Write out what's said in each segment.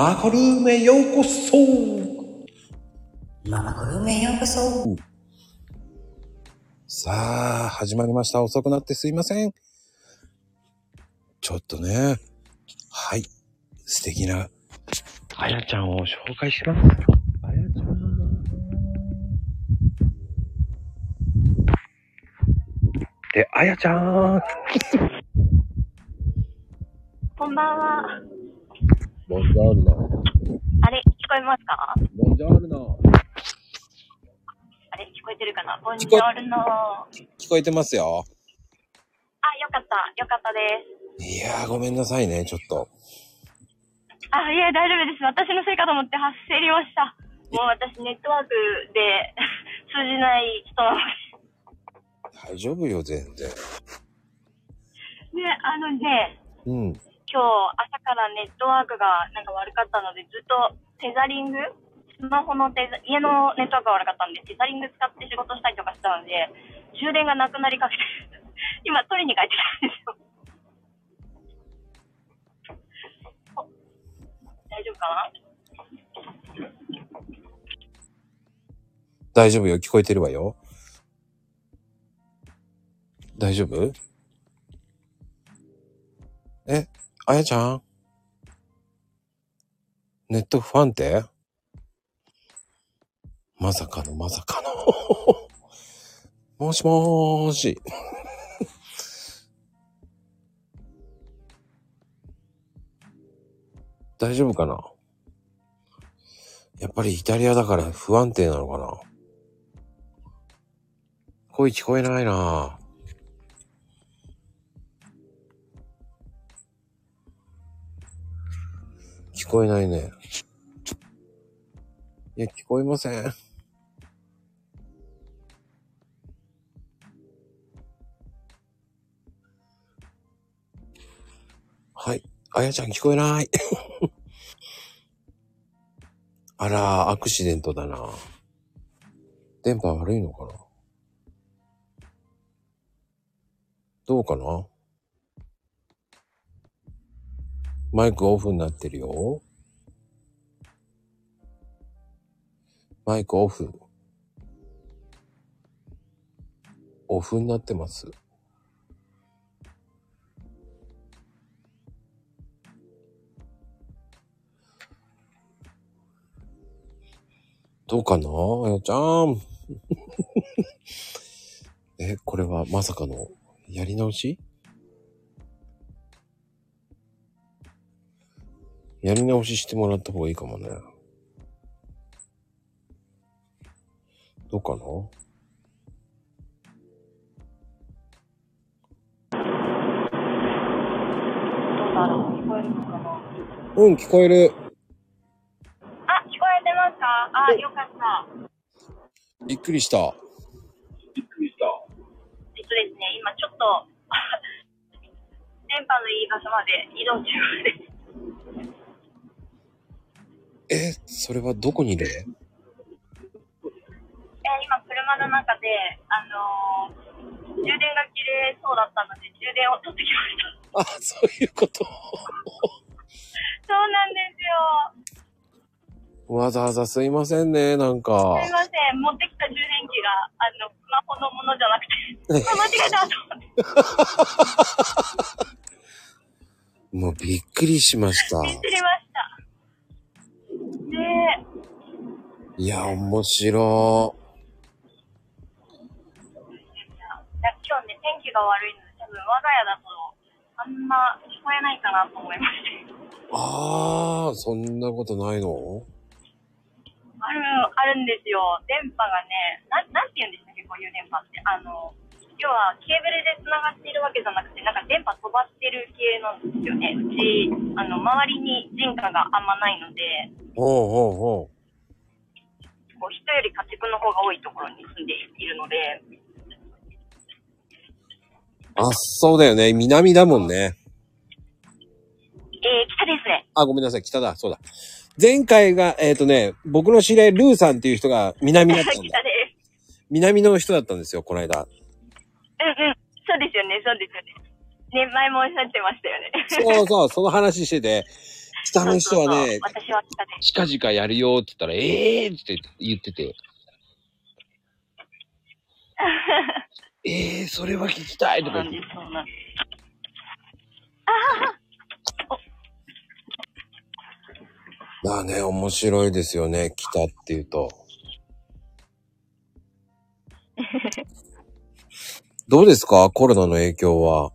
マコルームへようこそママコルームへようこそ。さあ、始まりました。遅くなってすいません。ちょっとね、はい、素敵な、あやちゃんを紹介します。あやちゃん。で、あやちゃん。こんばんは。ボンジョルノ。あれ、聞こえますか？ボンジョルノ。あれ、聞こえてるかな？ボンジョルノ。あ、聞こえてますよ。よかった。よかったです。いやー、ごめんなさいね、ちょっと。あ、いや、大丈夫です。私のせいかと思って焦りました。もう私、ネットワークで 通じない人なの大丈夫よ、全然。で。ね、あのね、うん。今日朝からネットワークがなんか悪かったので、ずっとテザリングスマホのテザ、家のネットワークが悪かったんで、テザリング使って仕事したりとかしたので、充電がなくなりかけて、今取りに帰ってたんですよ。大丈夫かな？大丈夫よ、聞こえてるわよ。大丈夫？え、あやちゃん？ネット不安定？まさかのまさかの。もしもーし。大丈夫かな？やっぱりイタリアだから不安定なのかな？声聞こえないな。聞こえないね。いや、聞こえません。はい。あやちゃん聞こえない。あら、アクシデントだな。電波悪いのかな？どうかな？マイクオフになってるよ。マイクオフ。オフになってます。どうかな？あやちゃん。え、これはまさかのやり直し？やり直ししてもらった方がいいかもね。どうかな？どうだろう？聞こえるのかな？うん、聞こえる。あ、聞こえてますか？あ、よかった。びっくりした。えっとですね、今ちょっと、電波のいい場所まで移動中です。え、それはどこにいるえー今車の中で、あのー充電が切れそうだったので、充電を取ってきました。あ、そういうこと？そうなんですよ。わざわざすいませんね、なんか。すいません、持ってきた充電器が、あの、スマホのものじゃなくて、あ 間違えたと思って、もうびっくりしました。知りました。で、いや、面白いや今日ね、天気が悪いので、多分我が家だと、あんま聞こえないかなと思いまして。あー、そんなことないの？ある、あるんですよ。電波がね、なん、なんて言うんでしたっけ、こういう電波って。あの、要はケーブルで繋がっているわけじゃなくて、なんか電波飛ばしてる系なんですよね。うち、あの、周りに人家があんまないので、ほうほうほこう人より家畜の方が多いところに住んでいるので、う。あ、そうだよね。南だもんね。えー、北ですね。あ、ごめんなさい。北だ。そうだ。前回が、えっ、とね、僕の知り合い、ルーさんっていう人が南だったん北だ。です。南の人だったんですよ、この間。うんうん。そうですよね、そうですよね。ね、前もおっしゃってましたよね。そうそう、その話してて、北の人はねそうそうそう、私は北で。近々やるよって言ったら、ええーって言ってて、え えー、それは聞きたいとか言ってそうなんです、そうなんです。まあね、面白いですよね、北っていうと。どうですか？コロナの影響は。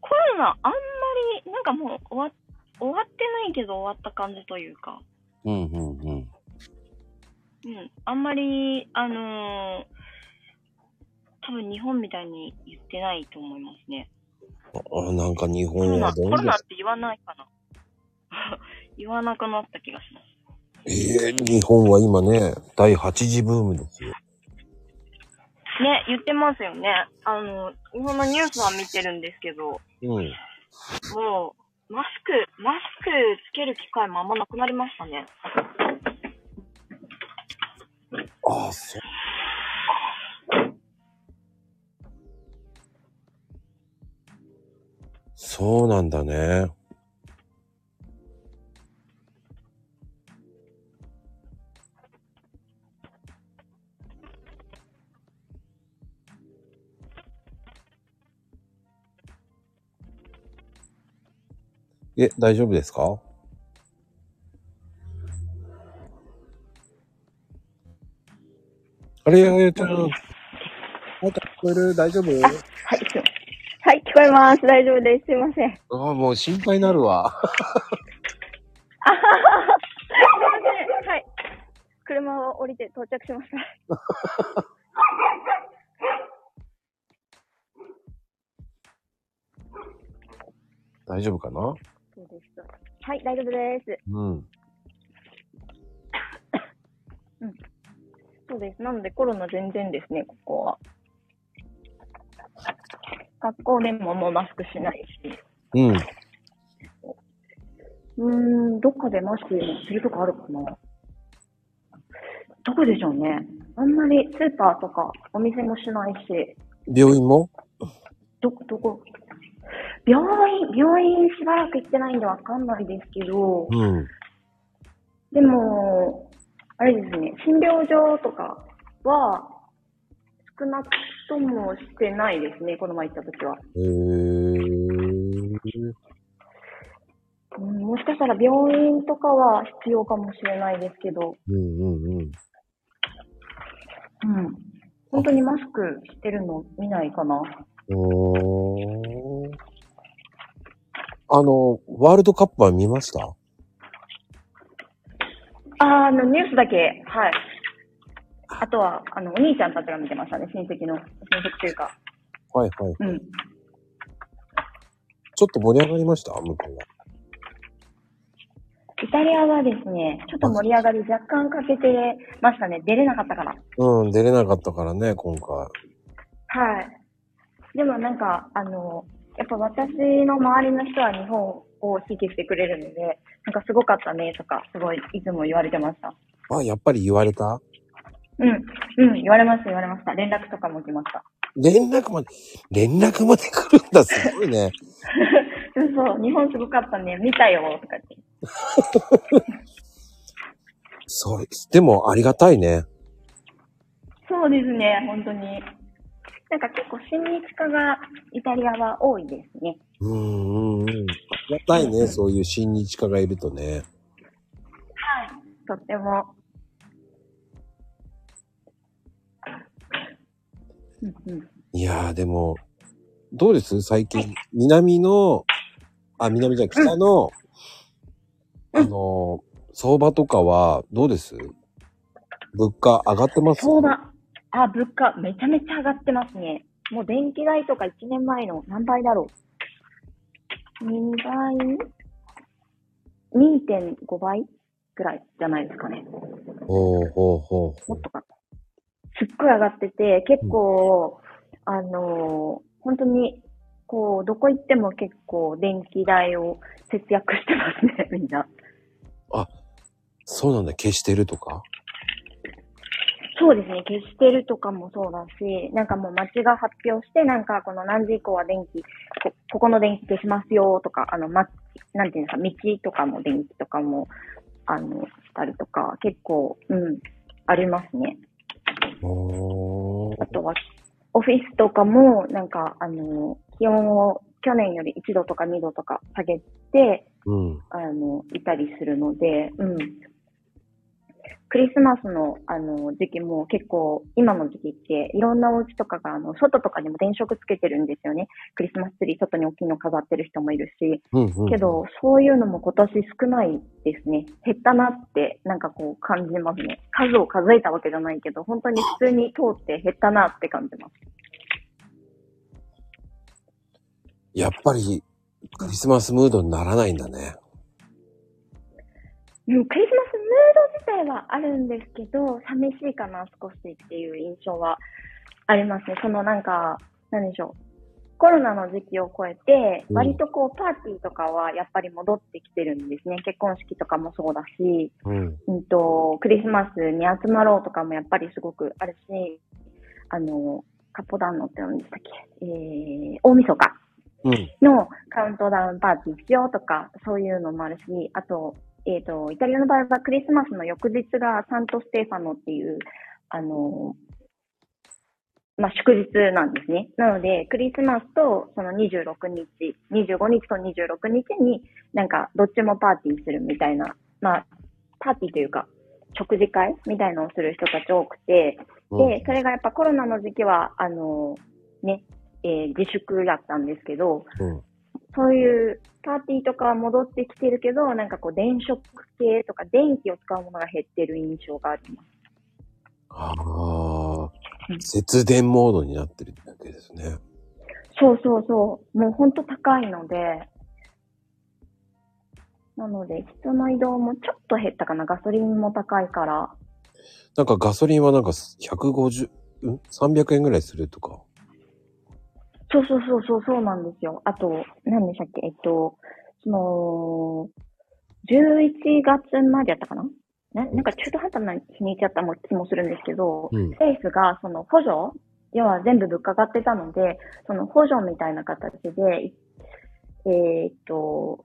コロナ、あんまり、なんかもう終わ終わってないけど終わった感じというか、うんうんうん。うん、あんまり、あのー多分日本みたいに言ってないと思いますね。あなんか日本はどうコロナって言わないかな。言わなくなった気がします。ええ日本は今ね、第8次ブームですよ。ね、言ってますよね。あの、日本のニュースは見てるんですけど、うん。もう、マスク、マスクつける機会もあんまなくなりましたね。ああ、そう。そうなんだね。え、大丈夫ですか？あれ、あやちゃん。あやちゃん聞こえる？大丈夫？はい、すはい、聞こえます。大丈夫です。すいません。ああ、もう心配になるわ。あはははすいません。はい。車を降りて到着しました。大丈夫かな？です。はい、大丈夫です。うん。そうです。なのでコロナ全然ですね、ここは。学校でももうマスクしないし。うん。うーん、どっかでマスクするとこあるかなどこでしょうね。あんまりスーパーとかお店もしないし、病院も？どこ、どこ、病院、病院しばらく行ってないんでわかんないですけど、うん。でも、あれですね、診療所とかは少なくともしてないですね、この前行った時は。へー。うん、もしかしたら病院とかは必要かもしれないですけど、うんうんうん。うん。本当にマスクしてるの見ないかな。おー。あの、ワールドカップは見ました？あーあの、ニュースだけ、はい。あとは、あの、お兄ちゃんたちが見てましたね、親戚の、親戚というか。はいはい。うん。ちょっと盛り上がりました？向こうは。イタリアはですね、ちょっと盛り上がり若干欠けてましたね。出れなかったから。うん、出れなかったからね、今回。はい。でもなんか、あの、やっぱ私の周りの人は日本を支持してくれるので、なんかすごかったねとか、すごいいつも言われてました。あ、やっぱり言われた？うん、うん、言われました、言われました。連絡とかも来ました。連絡まで、連絡まで来るんだ、すごいね。うんそう、日本すごかったね、見たよとか言って。それ、でもありがたいね。そうですね、本当に。なんか結構親日家がイタリアは多いですね。うんうんうん。ありがたいね、そういう親日家がいるとね。はい。とっても。うんうん。いやー、でも、どうです？最近、南の、あ、南じゃ北の、あの、相場とかは、どうです？物価上がってます？相場。あ、物価めちゃめちゃ上がってますね。もう電気代とか1年前の何倍だろう。2倍 ?2.5 倍ぐらいじゃないですかね。ほうほうほう。もっとか。すっごい上がってて、結構、あのー本当に、こう、どこ行っても結構電気代を節約してますね、みんな。そうなんだ、消してるとか？そうですね、消してるとかもそうだし、なんかもう町が発表して、なんかこの何時以降は電気、こここの電気消しますよとか、あの、ま、なんていうんですか、道とかも電気とかも、あの、したりとか、結構、うん、ありますね。あとは、オフィスとかも、なんか、あの、気温を去年より1度とか2度とか下げて、うん。あの、いたりするので、うん。クリスマスの、あの、時期も結構、今の時期って、いろんなお家とかが、あの、外とかにも電飾つけてるんですよね。クリスマスツリー、外に大きいの飾ってる人もいるし。うんうん。けど、そういうのも今年少ないですね。減ったなって、なんかこう感じますね。数を数えたわけじゃないけど、本当に普通に通って減ったなって感じます。やっぱり、クリスマスムードにならないんだね。うん、クリスマスムード自体はあるんですけど、寂しいかな、少しっていう印象はありますね。そのなんか、なんでしょう。コロナの時期を超えて、うん割とこう、パーティーとかはやっぱり戻ってきてるんですね。結婚式とかもそうだし、うん。うんと、クリスマスに集まろうとかもやっぱりすごくあるし、あの、カポダンノって何でしたっけ？えー、大晦日うん。のカウントダウンパーティーしようとか、そういうのもあるし、あと、えっ、と、イタリアの場合はクリスマスの翌日がサントステファノっていう、あの、まあ、祝日なんですね。なので、クリスマスとその26日、25日と26日になんかどっちもパーティーするみたいな、まあ、パーティーというか、食事会みたいのをする人たち多くて、で、それがやっぱコロナの時期は、あの、ね、えー自粛だったんですけど、うん。そういうパーティーとかは戻ってきてるけど、なんかこう電飾系とか電気を使うものが減ってる印象があります。ああう、ん節電モードになってるわけですね。そうそうそう。もうほんと高いので、なので人の移動もちょっと減ったかな。ガソリンも高いから。なんかガソリンはなんか150、ん ?300 円ぐらいするとか。そうそうそうそう、そうなんですよ。あと、何でしたっけ？えっと、その、11月までやったかな？ななんか中途半端な日にちやったも気もするんですけど、うん。政府がその補助、要は全部物価上がってたので、その補助みたいな形で、いえーっと、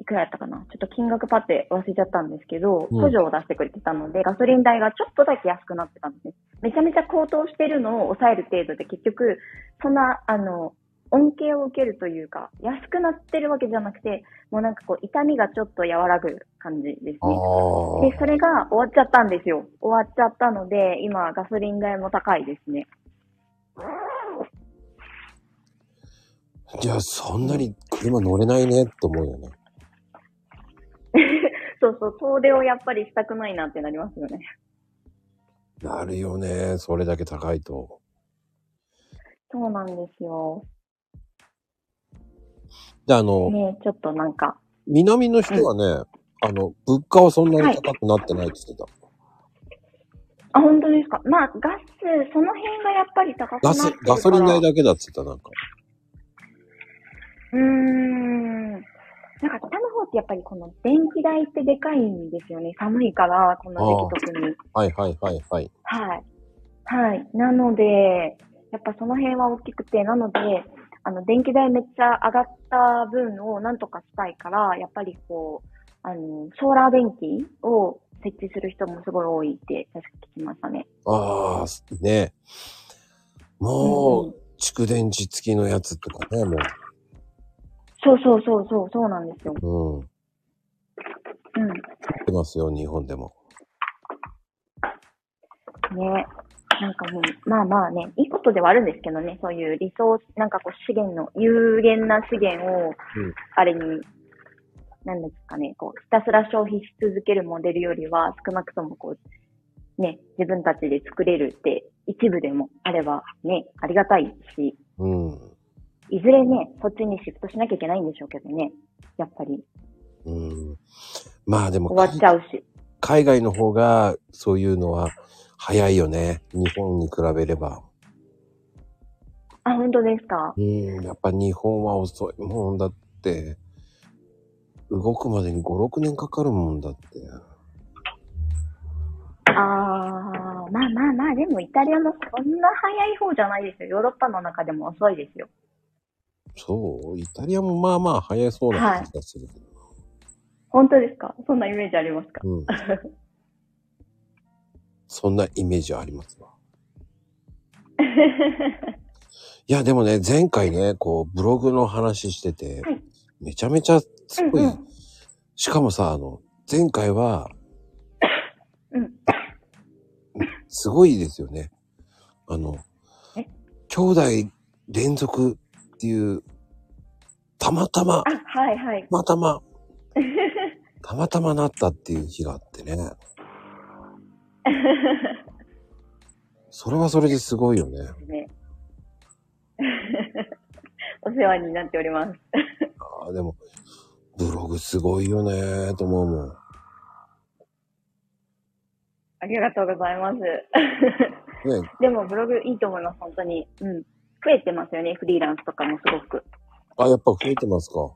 いくらやったかな？ちょっと金額パって忘れちゃったんですけど、うん補助を出してくれてたので、ガソリン代がちょっとだけ安くなってたんですね。めちゃめちゃ高騰してるのを抑える程度で結局、そんな、あの、恩恵を受けるというか、安くなってるわけじゃなくて、もうなんかこう、痛みがちょっと和らぐ感じですね。で、それが終わっちゃったんですよ。終わっちゃったので、今、ガソリン代も高いですね。じゃあそんなに車乗れないねって思うよね。そうそう、遠出をやっぱりしたくないなってなりますよね。なるよね。それだけ高いと。そうなんですよ。で、あの、ねちょっとなんか、南の人はね、あの、物価はそんなに高くなってないって言ってた。あ、本当ですか？まあ、ガス、その辺がやっぱり高くなガスってるか、ら。ガソリン代だけだって言ってた、なんか。うーん。なんか北の方ってやっぱりこの電気代ってでかいんですよね。寒いから、この時期特に。はいはいはいはい。はい。はい。なので、やっぱその辺は大きくて、なので、あの、電気代めっちゃ上がった分をなんとかしたいから、やっぱりこう、あの、ソーラー電気を設置する人もすごい多いって、確か聞きましたね。ああ、ね。もう、蓄電池付きのやつとかね、もそうそうそうそう、そうなんですよ。う。うん。うん。出ますよ、日本でも。ね。なんかもう、まあまあね、いいことではあるんですけどね、そういうリソース、なんかこう資源の、有限な資源をうん、あれに、なんですかね、こう、ひたすら消費し続けるモデルよりは、少なくともこう、ね、自分たちで作れるって、一部でもあればね、ありがたいし、うん。いずれね、そっちにシフトしなきゃいけないんでしょうけどね、やっぱり、うん。まあでも、終わっちゃうし。海外の方が、そういうのは早いよね。日本に比べれば。あ、本当ですか？うん。やっぱ日本は遅いもんだって、動くまでに5、6年かかるもんだって。あー、まあまあまあ、でもイタリアもそんな早い方じゃないですよ。ヨーロッパの中でも遅いですよ。そうイタリアもまあまあ早そうな気がするけど。本当ですか？そんなイメージありますか？うん。そんなイメージありますわ。いや、でもね、前回ね、こう、ブログの話してて、はいめちゃめちゃすごい、うんうんしかもさ、あの、前回は、うん。すごいですよね。あのえ、兄弟連続っていう、たまたま、あ、はいはい。たまたま、たまたまなったっていう日があってね。それはそれですごいよね。ね お世話になっております。ああ、でも、ブログすごいよねと思うもん。ありがとうございます。ね、でもブログいいと思います、本当に。うん。増えてますよね、フリーランスとかもすごく。あ、やっぱ増えてますか。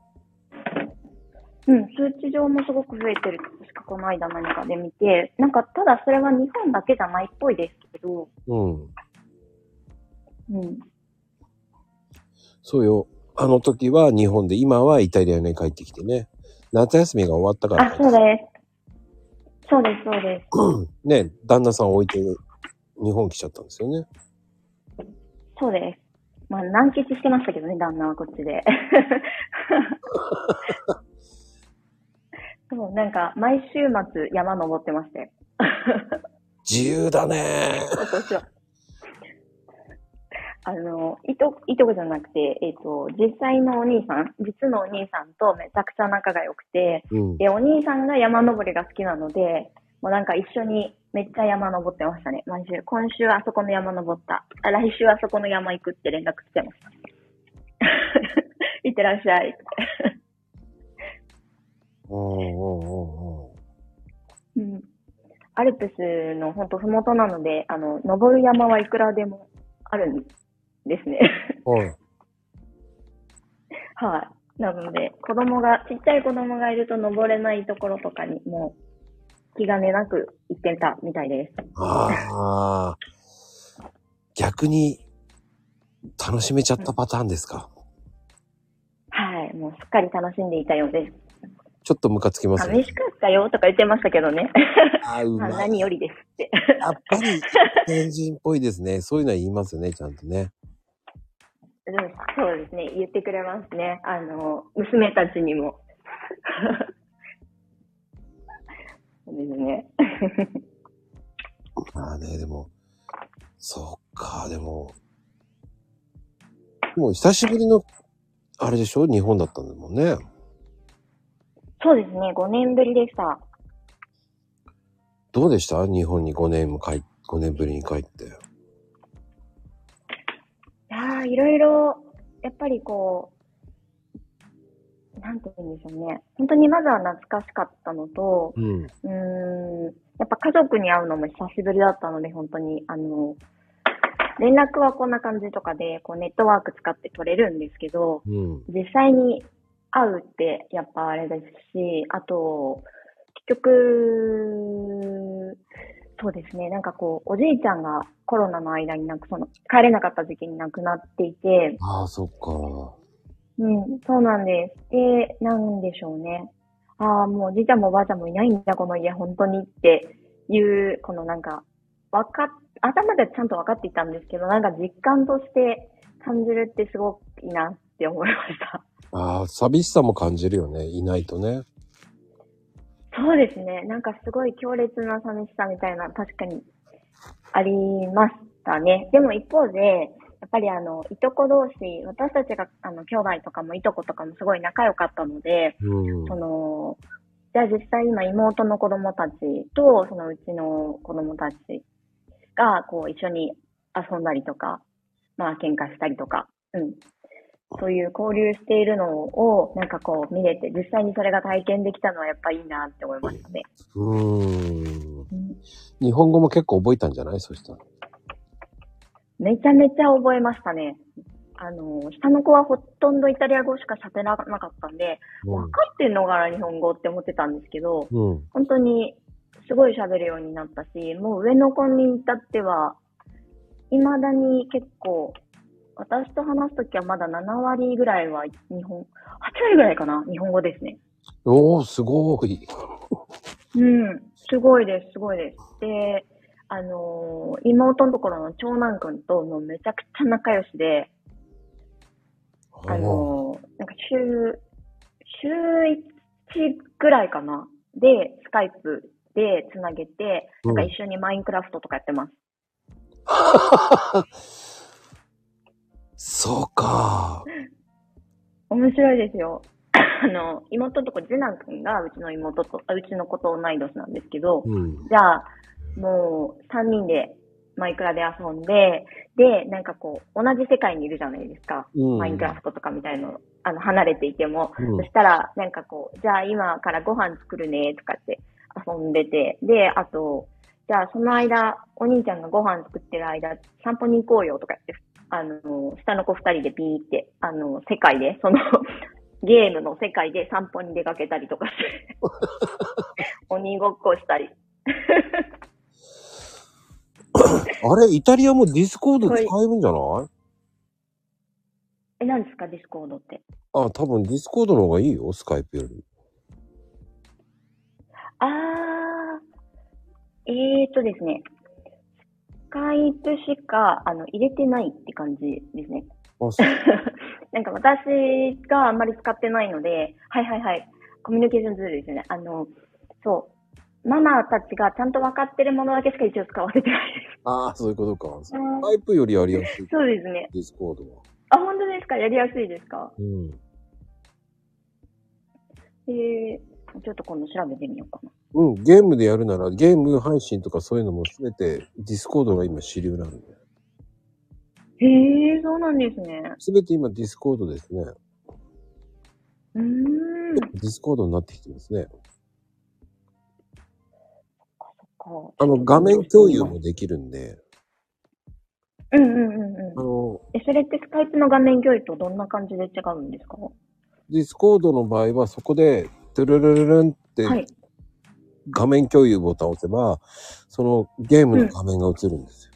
うん、数値上もすごく増えてるって確かこの間何かで見て、なんかただそれは日本だけじゃないっぽいですけど、うん。うん。そうよ。あの時は日本で、今はイタリアに帰ってきてね。夏休みが終わったから。あ、そうです。そうです、そうです。ね、旦那さん置いて日本来ちゃったんですよね。そうです。まあ、難決してましたけどね、旦那はこっちで。そう、なんか、毎週末山登ってましたよ。自由だね。あの、いと、いとこじゃなくて、えっ、と、実際のお兄さん、実のお兄さんとめちゃくちゃ仲が良くて、うん。で、お兄さんが山登りが好きなので、もうなんか一緒にめっちゃ山登ってましたね。毎週。今週あそこの山登った。あ来週あそこの山行くって連絡してました。いってらっしゃいって。うんうんうんうん。うん。アルプスのほんとふもとなので、あの、登る山はいくらでもあるんですね。はい。はい。なので、子供が、ちっちゃい子供がいると登れないところとかにもう気兼ねなく行ってたみたいです。ああ。逆に楽しめちゃったパターンですか？はい。もうすっかり楽しんでいたようです。ちょっとムカつきますね。寂しかったよとか言ってましたけどね。あーうまい。何よりですって。やっぱり天神っぽいですね。そういうのは言いますよね、ちゃんとね。うんそうですね。言ってくれますね。あの、娘たちにも。そうですね。まあね、でも、そっか、でも、もう久しぶりの、あれでしょ日本だったんだもんね。そうですね。5年ぶりでした。どうでした？日本に5年も帰っ、5年ぶりに帰って。いやー、いろいろ、やっぱりこう、なんて言うんでしょうね。本当にまずは懐かしかったのと、うん。うーん、やっぱ家族に会うのも久しぶりだったので、本当に、あの、連絡はこんな感じとかで、こうネットワーク使って取れるんですけど、うん。実際に会うってやっぱあれですし、あと、結局、そうですね、なんかこう、おじいちゃんがコロナの間になんかその、帰れなかった時期に亡くなっていて、ああ、そっか。うん、そうなんです。で、なんでしょうね。ああ、もうおじいちゃんもおばあちゃんもいないんだ、この家、本当にっていう、このなんか、わかっ、頭でちゃんと分かっていたんですけど、なんか実感として感じるってすごくいいなって思いました。ああ、寂しさも感じるよね。いないとね。そうですね。なんかすごい強烈な寂しさみたいな、確かにありましたね。でも一方で、やっぱりあの、いとこ同士、私たちが、あの、兄弟とかもいとことかもすごい仲良かったので、うん。その、じゃあ実際今妹の子供たちと、そのうちの子供たちが、こう一緒に遊んだりとか、まあ喧嘩したりとか、うん。そういう交流しているのを、なんかこう見れて、実際にそれが体験できたのはやっぱいいなって思いましたね。うん日本語も結構覚えたんじゃない？そしたら。めちゃめちゃ覚えましたね。あの、下の子はほとんどイタリア語しか喋らなかったんで、分かってんのかな、日本語って思ってたんですけど、うん。本当に、すごい喋るようになったし、もう上の子に至っては、未だに結構、私と話すときはまだ7割ぐらいは日本、8割ぐらいかな日本語ですね。おー、すごい。うん。すごいです、すごいです。で、あのー妹のところの長男くんともうめちゃくちゃ仲良しで、あのーなんか週、週1ぐらいかなで、スカイプでつなげて、なんか一緒にマインクラフトとかやってます。そうか。面白いですよ。あの、妹のとこ次男くんがうちの妹と、あうちの子と同い年なんですけど、うん。じゃあ、もう3人でマイクラで遊んで、で、なんかこう、同じ世界にいるじゃないですか。うんマインクラフトとかみたいの、あの、離れていても。うんそしたら、なんかこう、じゃあ今からご飯作るね、とかって遊んでて。で、あと、じゃあその間、お兄ちゃんがご飯作ってる間、散歩に行こうよ、とか言って、あの、下の子二人でピーって、あの、世界で、その、ゲームの世界で散歩に出かけたりとかして、鬼ごっこしたり。あれ、イタリアもディスコード使えるんじゃない？え、何ですか、ディスコードって？あ、多分ディスコードの方がいいよ、スカイプより。あー、えーとですね。スカイプしか、あの、入れてないって感じですね。あ、そう。なんか私があんまり使ってないので、はいはいはい。コミュニケーションツールですよね。あの、そう。ママたちがちゃんと分かってるものだけしか一応使われてないでああ、そういうことか。スす。カイプよりやりやすい。そうですね。ディスコードは。あ、本当ですか？やりやすいですか？うん。えー、ちょっと今度調べてみようかな。うん、ゲームでやるなら、ゲーム配信とかそういうのもすべてディスコードが今主流なんで。へえー、そうなんですね。すべて今ディスコードですね。うーん。ディスコードになってきてますね。あの、画面共有もできるんで、うんうんうんうんあ。の、え、それってスカイプの画面共有とどんな感じで違うんですか？ディスコードの場合はそこで、トゥルルルルンってはい。画面共有ボタンを押せば、そのゲームの画面が映るんですよ。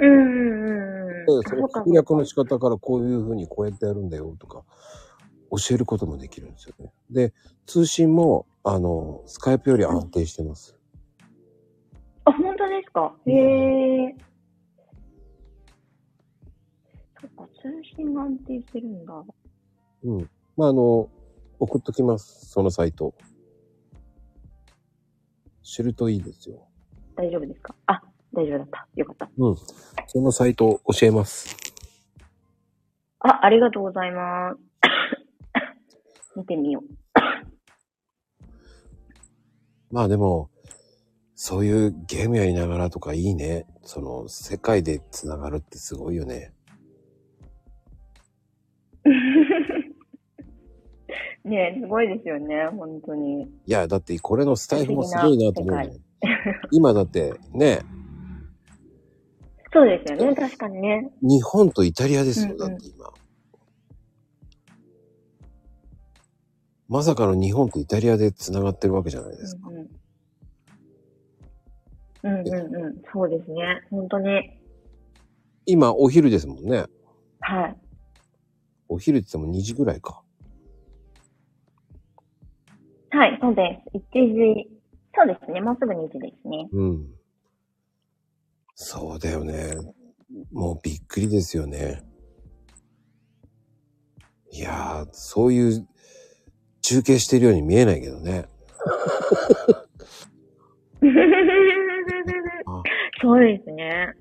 うんうんうんうん。で、そのそうか翻訳の仕方からこういう風にこうやってやるんだよとか、教えることもできるんですよね。で、通信も、あの、スカイプより安定してます。あ、本当ですか？へえ。そっか、通信が安定してるんだ。うん。まあ、あの、送っときます。そのサイト。知るといいですよ。大丈夫ですか？あ、大丈夫だった。よかった。うん。そのサイト教えます。あ、ありがとうございます。見てみよう。まあでも、そういうゲームやりながらとかいいね。その、世界で繋がるってすごいよね。ねえ、すごいですよね、本当に。いや、だってこれのスタイフもすごいなと思うもん不思議今だってね、そうですよね、確かにね。日本とイタリアですよ、だって今。まさかの日本とイタリアで繋がってるわけじゃないですか。うんうん。うんうんうん。そうですね。本当に。今、お昼ですもんね。はい。お昼って言っても2時ぐらいか。はい、そうです。1時。そうですね。もうすぐ2時ですね。うん。そうだよね。もうびっくりですよね。いやー、そういう中継してるように見えないけどね。あ そうですね。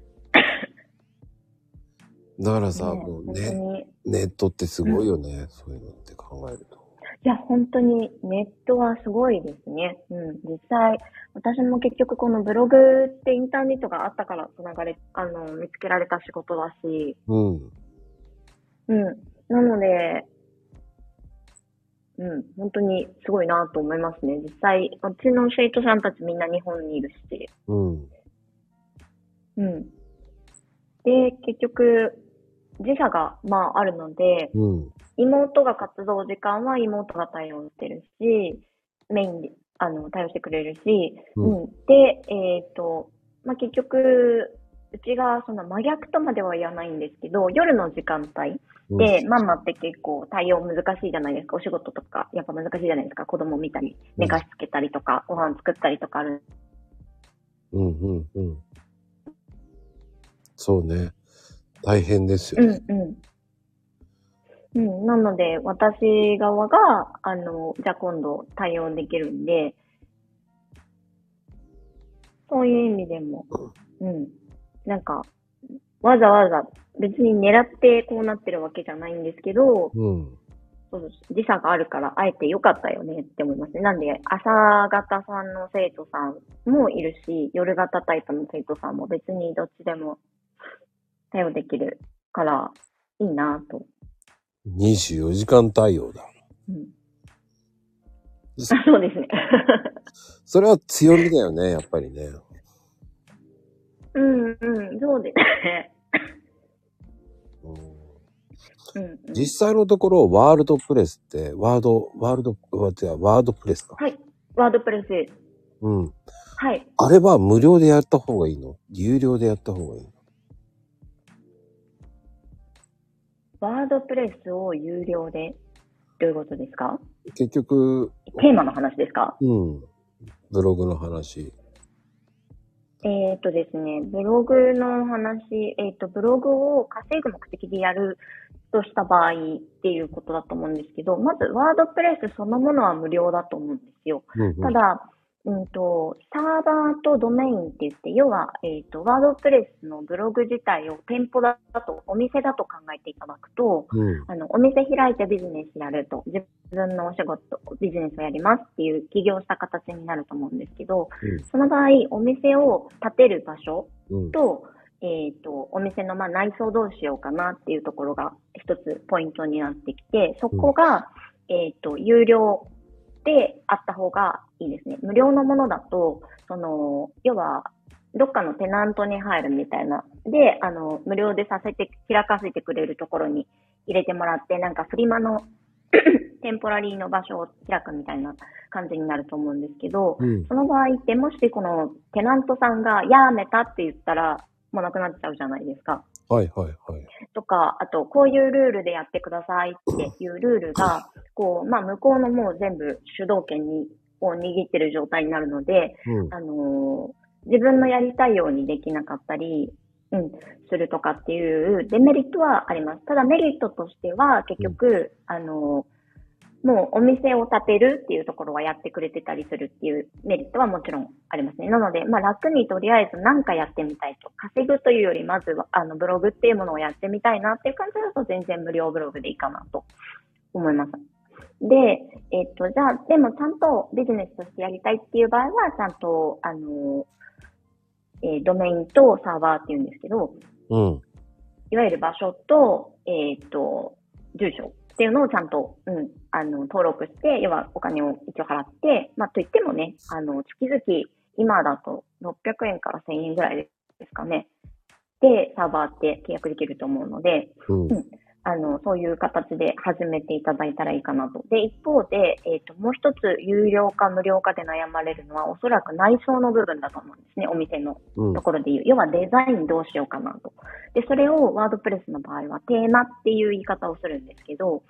だからさ、ねもうね、に。ネットってすごいよね。そういうのって考えると。いや、本当にネットはすごいですね。うん。実際、私も結局このブログってインターネットがあったからつながれ、あの、見つけられた仕事だし、うん。うん。なので、うん、本当にすごいなと思いますね。実際、うちの生徒さんたちみんな日本にいるし、うん。うん。で、結局、時差が、まあ、あるので、うん。妹が活動時間は妹が対応してるし、メインで、あの、対応してくれるし、ううんん。で、えっ、と、まあ、結局、うちがその真逆とまでは言わないんですけど、夜の時間帯で、ママって結構対応難しいじゃないですか。お仕事とか、やっぱ難しいじゃないですか。子供見たり、寝かしつけたりとか、ご飯作ったりとかある。うんうんうん。そうね。大変ですよね。うんうん。うん、なので、私側が、あの、じゃあ今度対応できるんで、そういう意味でも、うん。なんか、わざわざ別に狙ってこうなってるわけじゃないんですけど、うん。そう時差があるから、あえてよかったよねって思いますね。なんで、朝型さんの生徒さんもいるし、夜型タイプの生徒さんも別にどっちでも対応できるから、いいなぁと。24時間対応だ。うん。そうですね。それは強みだよね、やっぱりね。うんうん、そうですね。うん実際のところ、ワールドプレスって、ワード、ワールド、ワードプレスか。はい。ワードプレス。うん。はい。あれは無料でやった方がいいの？有料でやった方がいいの？ワードプレスを有料で、どういうことですか？結局、テーマの話ですか？うん。ブログの話。えっ、とですね、ブログの話、えっ、と、ブログを稼ぐ目的でやるとした場合っていうことだと思うんですけど、まずワードプレスそのものは無料だと思うんですよ。うんうんただ、うんと、サーバーとドメインって言って、要は、えっ、と、ワードプレスのブログ自体を店舗だと、お店だと考えていただくと、うん。あの、お店開いてビジネスやると、自分のお仕事、ビジネスをやりますっていう起業した形になると思うんですけど、その場合、お店を建てる場所うん。と、えっ、と、お店のまあ内装どうしようかなっていうところが一つポイントになってきて、そこが、えっ、と、有料であった方がいいですね。無料のものだと、その、要は、どっかのテナントに入るみたいな。で、あの、無料でさせて、開かせてくれるところに入れてもらって、なんかフリマの テンポラリーの場所を開くみたいな感じになると思うんですけど、うん。その場合って、もしこのテナントさんがやめたって言ったら、もうなくなっちゃうじゃないですか。はいはいはい。とか、あと、こういうルールでやってくださいっていうルールが、こう、まあ、向こうのもう全部主導権に、を握ってる状態になるので、うん。あのー自分のやりたいようにできなかったり、うん、するとかっていうデメリットはあります。ただメリットとしては、結局、あのーもうお店を建てるっていうところはやってくれてたりするっていうメリットはもちろんありますね。なので、まあ楽にとりあえず何かやってみたいと。稼ぐというより、まずは、あの、ブログっていうものをやってみたいなっていう感じだと全然無料ブログでいいかなと思います。で、えっと、じゃあ、でもちゃんとビジネスとしてやりたいっていう場合は、ちゃんと、あの、えードメインとサーバーっていうんですけど、うん。いわゆる場所と、えっ、と、住所っていうのをちゃんと、うん、あの、登録して、要はお金を一応払って、まあ、といってもね、あの、月々、今だと600円から1000円ぐらいですかね。で、サーバーって契約できると思うので、うん。あの、そういう形で始めていただいたらいいかなと。で、一方で、えっ、と、もう一つ、有料か無料かで悩まれるのは、おそらく内装の部分だと思うんですね、お店のうんと。ころで言う。要はデザインどうしようかなと。で、それをワードプレスの場合はテーマっていう言い方をするんですけど、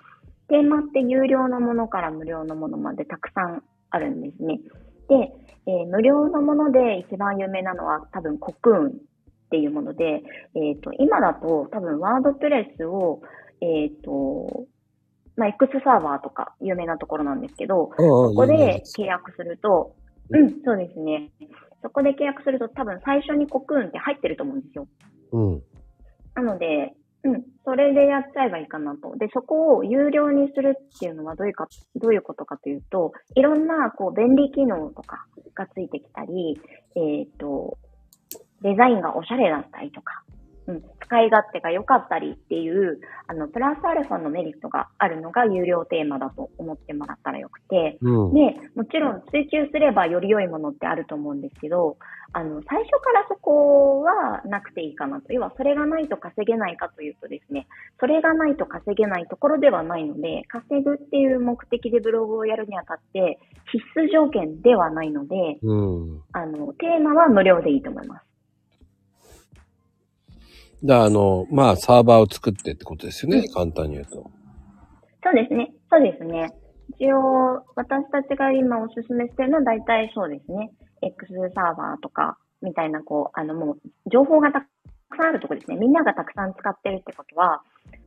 テーマって有料のものから無料のものまでたくさんあるんですね。で、えー無料のもので一番有名なのは多分コクーンっていうもので、えっ、と、今だと多分ワードプレスを、えっ、と、まあ、X サーバーとか有名なところなんですけど、そそこで契約すると、うん、そうですね。そこで契約すると多分最初にコクーンって入ってると思うんですよ。うん。なので、うん、それでやっちゃえばいいかなと。で、そこを有料にするっていうのはどういうか、どういうことかというと、いろんな、こう、便利機能とかがついてきたり、えっ、と、デザインがおしゃれだったりとか、うん、使い勝手が良かったりっていう、あの、プラスアルファのメリットがあるのが有料テーマだと思ってもらったらよくて、うん。で、もちろん追求すればより良いものってあると思うんですけど、あの、最初からそこはなくていいかなと。要は、それがないと稼げないかというとですね、それがないと稼げないところではないので、稼ぐっていう目的でブログをやるにあたって、必須条件ではないので、うん。あの、テーマは無料でいいと思います。だあの、まあ、サーバーを作ってってことですよね。簡単に言うと。そうですね。そうですね。一応、私たちが今おすすめしてるのは大体そうですね。X サーバーとか、みたいな、こう、あの、もう、情報がたくさんあるところですね。みんながたくさん使ってるってことは、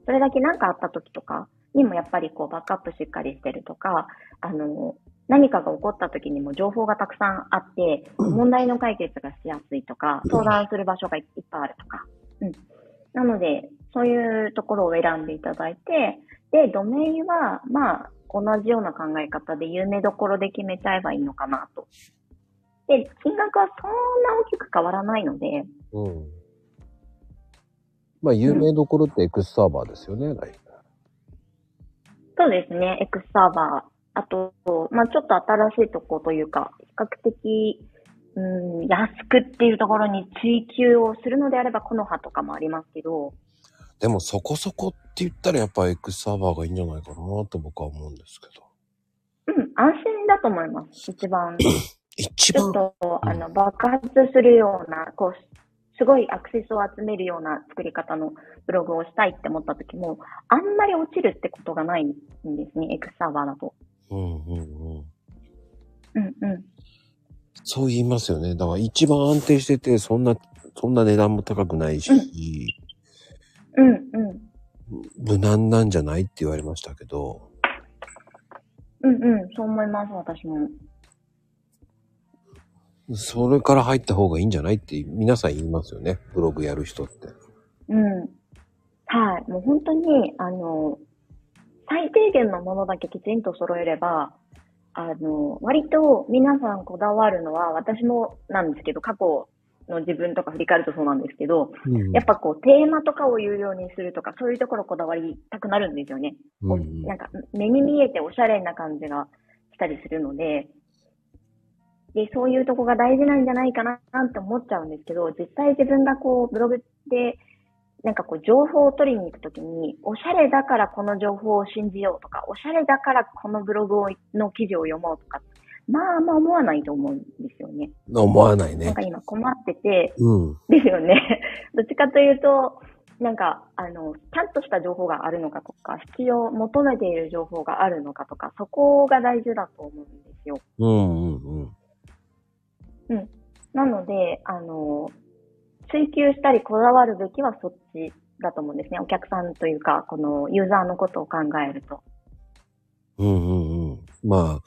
それだけ何かあった時とかにもやっぱりこう、バックアップしっかりしてるとか、あの、何かが起こった時にも情報がたくさんあって、問題の解決がしやすいとか、相談する場所がいっぱいあるとか。うん。なので、そういうところを選んでいただいて、で、ドメインは、まあ、同じような考え方で有名どころで決めちゃえばいいのかなと。で、金額はそんな大きく変わらないので、うん。まあ、有名どころって X サーバーですよね。大体そうですね、X サーバー。あと、まあちょっと新しいところというか、比較的、うん、安くっていうところに追求をするのであれば、この葉とかもありますけど、でもそこそこって言ったらやっぱ X サーバーがいいんじゃないかなと僕は思うんですけど。うん、安心だと思います。一番。一 番ちょっ、と、うんあの、爆発するような、こう、すごいアクセスを集めるような作り方のブログをしたいって思った時も、あんまり落ちるってことがないんですね、X サーバーだと。うんうんうん。うんうん。そう言いますよね。だから一番安定してて、そんな、そんな値段も高くないし、うんうん。無難なんじゃないって言われましたけど、うんうん、そう思います、私も。それから入った方がいいんじゃないって皆さん言いますよね。ブログやる人って。うん。はい。もう本当に、あの、最低限のものだけきちんと揃えれば、あの、割と皆さんこだわるのは、私もなんですけど、過去の自分とか振り返るとそうなんですけど、うん。やっぱこう、テーマとかを有料にするとか、そういうところこだわりたくなるんですよね。うん。なんか、目に見えておしゃれな感じがしたりするので、で、そういうとこが大事なんじゃないかなって思っちゃうんですけど、実際自分がこう、ブログで、なんかこう、情報を取りに行くときに、おしゃれだからこの情報を信じようとか、おしゃれだからこのブログをの記事を読もうとか、まああんま思わないと思うんですよね。思わないねなんか。今困ってて、うん。ですよね。どっちかというと、なんか、あの、ちゃんとした情報があるのかとか、必要、求めている情報があるのかとか、そこが大事だと思うんですよ。うんうんうん。なので、あの、追求したりこだわるべきはそっちだと思うんですね。お客さんというか、このユーザーのことを考えると。うんうんうん。まあ、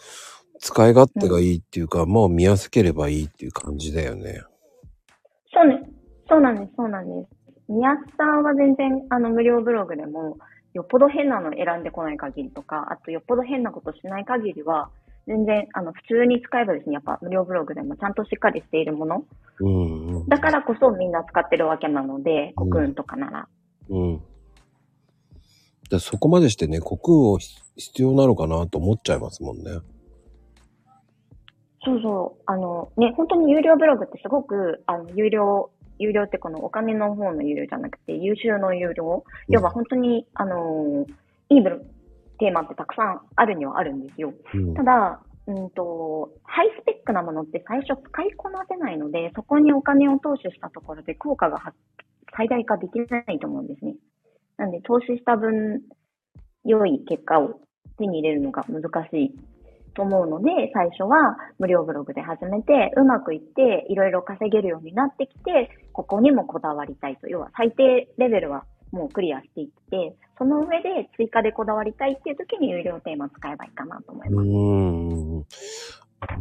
使い勝手がいいっていうか、もう見やすければいいっていう感じだよね。そうね。そうなんです、そうなんです。見やすさは全然、あの、無料ブログでも、よっぽど変なの選んでこない限りとか、あとよっぽど変なことしない限りは、全然、あの、普通に使えばですね、やっぱ無料ブログでもちゃんとしっかりしているもの。うんうん。だからこそみんな使ってるわけなので、コクーンとかなら。うん。でそこまでしてね、コクーンをひ必要なのかなと思っちゃいますもんね。そうそう。あの、ね、本当に有料ブログってすごく、あの、有料、有料ってこのお金の方の有料じゃなくて、優秀の有料。要は本当に、あの、いいブロテーマってたくさんあるにはあるんですよ。うんただ、うんと、ハイスペックなものって最初使いこなせないので、そこにお金を投資したところで効果がは最大化できないと思うんですね。なんで、投資した分、良い結果を手に入れるのが難しいと思うので、最初は無料ブログで始めて、うまくいって、いろいろ稼げるようになってきて、ここにもこだわりたいと。要は最低レベルはもうクリアしていって、その上で追加でこだわりたいっていう時に有料テーマ使えばいいかなと思います。うーん。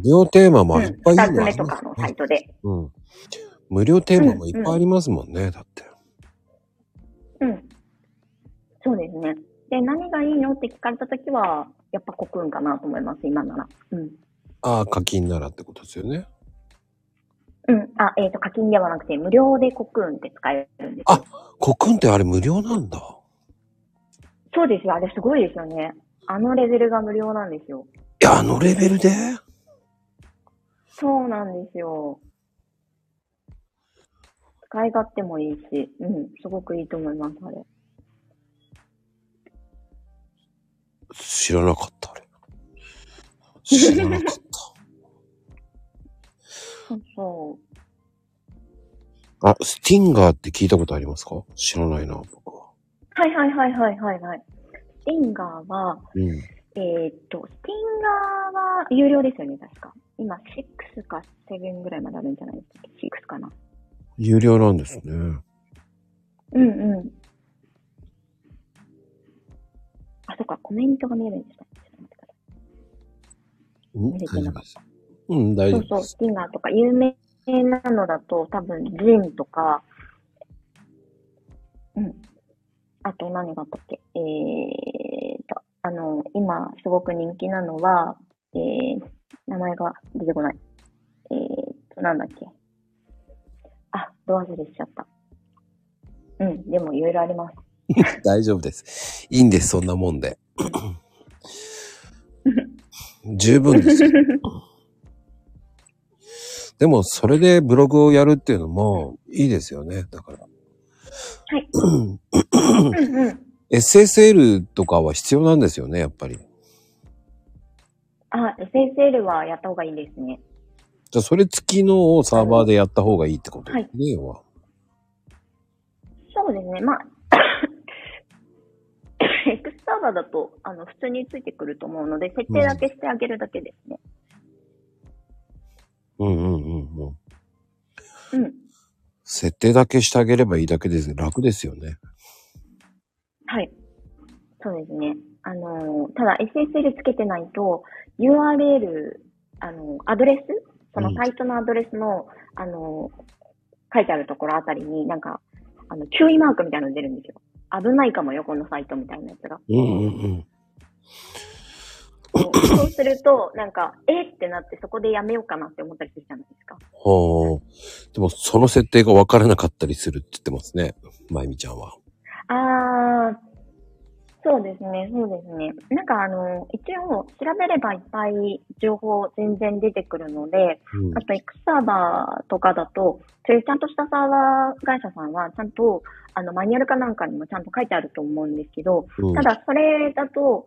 無料テーマもいっぱいいい二つのあり目とかの。サイトで。うん。無料テーマもいっぱいありますもんね、だって。うん。そうですね。で、何がいいのって聞かれたときは、やっぱコクーンかなと思います、今なら。うん。ああ、課金ならってことですよね。うん。あ、えっ、と、課金ではなくて、無料でコクーンって使えるんですよ。あコクーンってあれ無料なんだ。そうですよ。あれすごいですよね。あのレベルが無料なんですよ。いや、あのレベルで？そうなんですよ。使い勝手もいいし、うん、すごくいいと思います、あれ。知らなかった、あれ。知らなかっあ、スティンガーって聞いたことありますか？知らないな、僕は。はいはいはいはいはいはい。スティンガーは、うん。えーっと、スティンガーは有料ですよね、確か。今、6か7ぐらいまであるんじゃない？ですか。6かな。有料なんですね。うんうん。あ、そっか、コメントが見えるんでした。ちょっと待ってくださいうん見れてなかったうん、大丈そうそう、ティンガーとか、有名なのだと、多分、ジンとか、うん。あと何があったっけ？えーと、あの、今、すごく人気なのは、えー、名前が出てこない。えーと、なんだっけ？あ、ど忘れしちゃった。うん、でも、いろいろあります。大丈夫です。いいんです、そんなもんで。十分ですよ。でも、それでブログをやるっていうのもいいですよね。だから。はい。うんうん。SSL とかは必要なんですよね、やっぱり。あ、SSL はやった方がいいですね。じゃあ、それ付きのをサーバーでやった方がいいってことですね、要は。そうですね。まあ、X サーバーだと、あの、普通についてくると思うので、設定だけしてあげるだけですね。うんうんうんうん。うん。設定だけしてあげればいいだけです。楽ですよね。はい。そうですね。あのー、ただ SSL つけてないと、URL、あのー、アドレス？そのサイトのアドレスの、あのー、書いてあるところあたりになんか、あの、注意マークみたいなの出るんですよ。危ないかもよ、このサイトみたいなやつが。うんうんうん。そうすると、なんか、えってなってそこでやめようかなって思ったりするじゃないですか。はあ。でも、その設定が分からなかったりするって言ってますね。まゆみちゃんは。あー、そうですね、そうですね。なんかあの、一応調べればいっぱい情報全然出てくるので、うんあと X サーバーとかだと、そういうちゃんとしたサーバー会社さんはちゃんとあのマニュアルかなんかにもちゃんと書いてあると思うんですけど、うんただそれだと、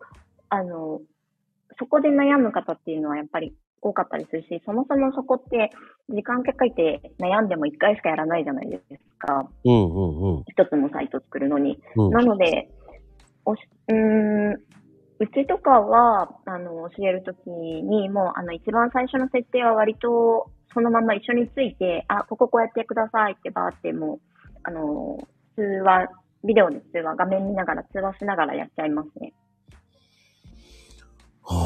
あの、そこで悩む方っていうのはやっぱり多かったりするし、そもそもそこって時間かけて悩んでも一回しかやらないじゃないですか。うんうんうん。一つのサイト作るのに。うんなので、おしうーん、うちとかは、あの、教えるときに、もう、あの、一番最初の設定は割と、そのまま一緒について、あ、こここうやってくださいってばーって、もう、あの、通話、ビデオで通話、画面見ながら、通話しながらやっちゃいますね。は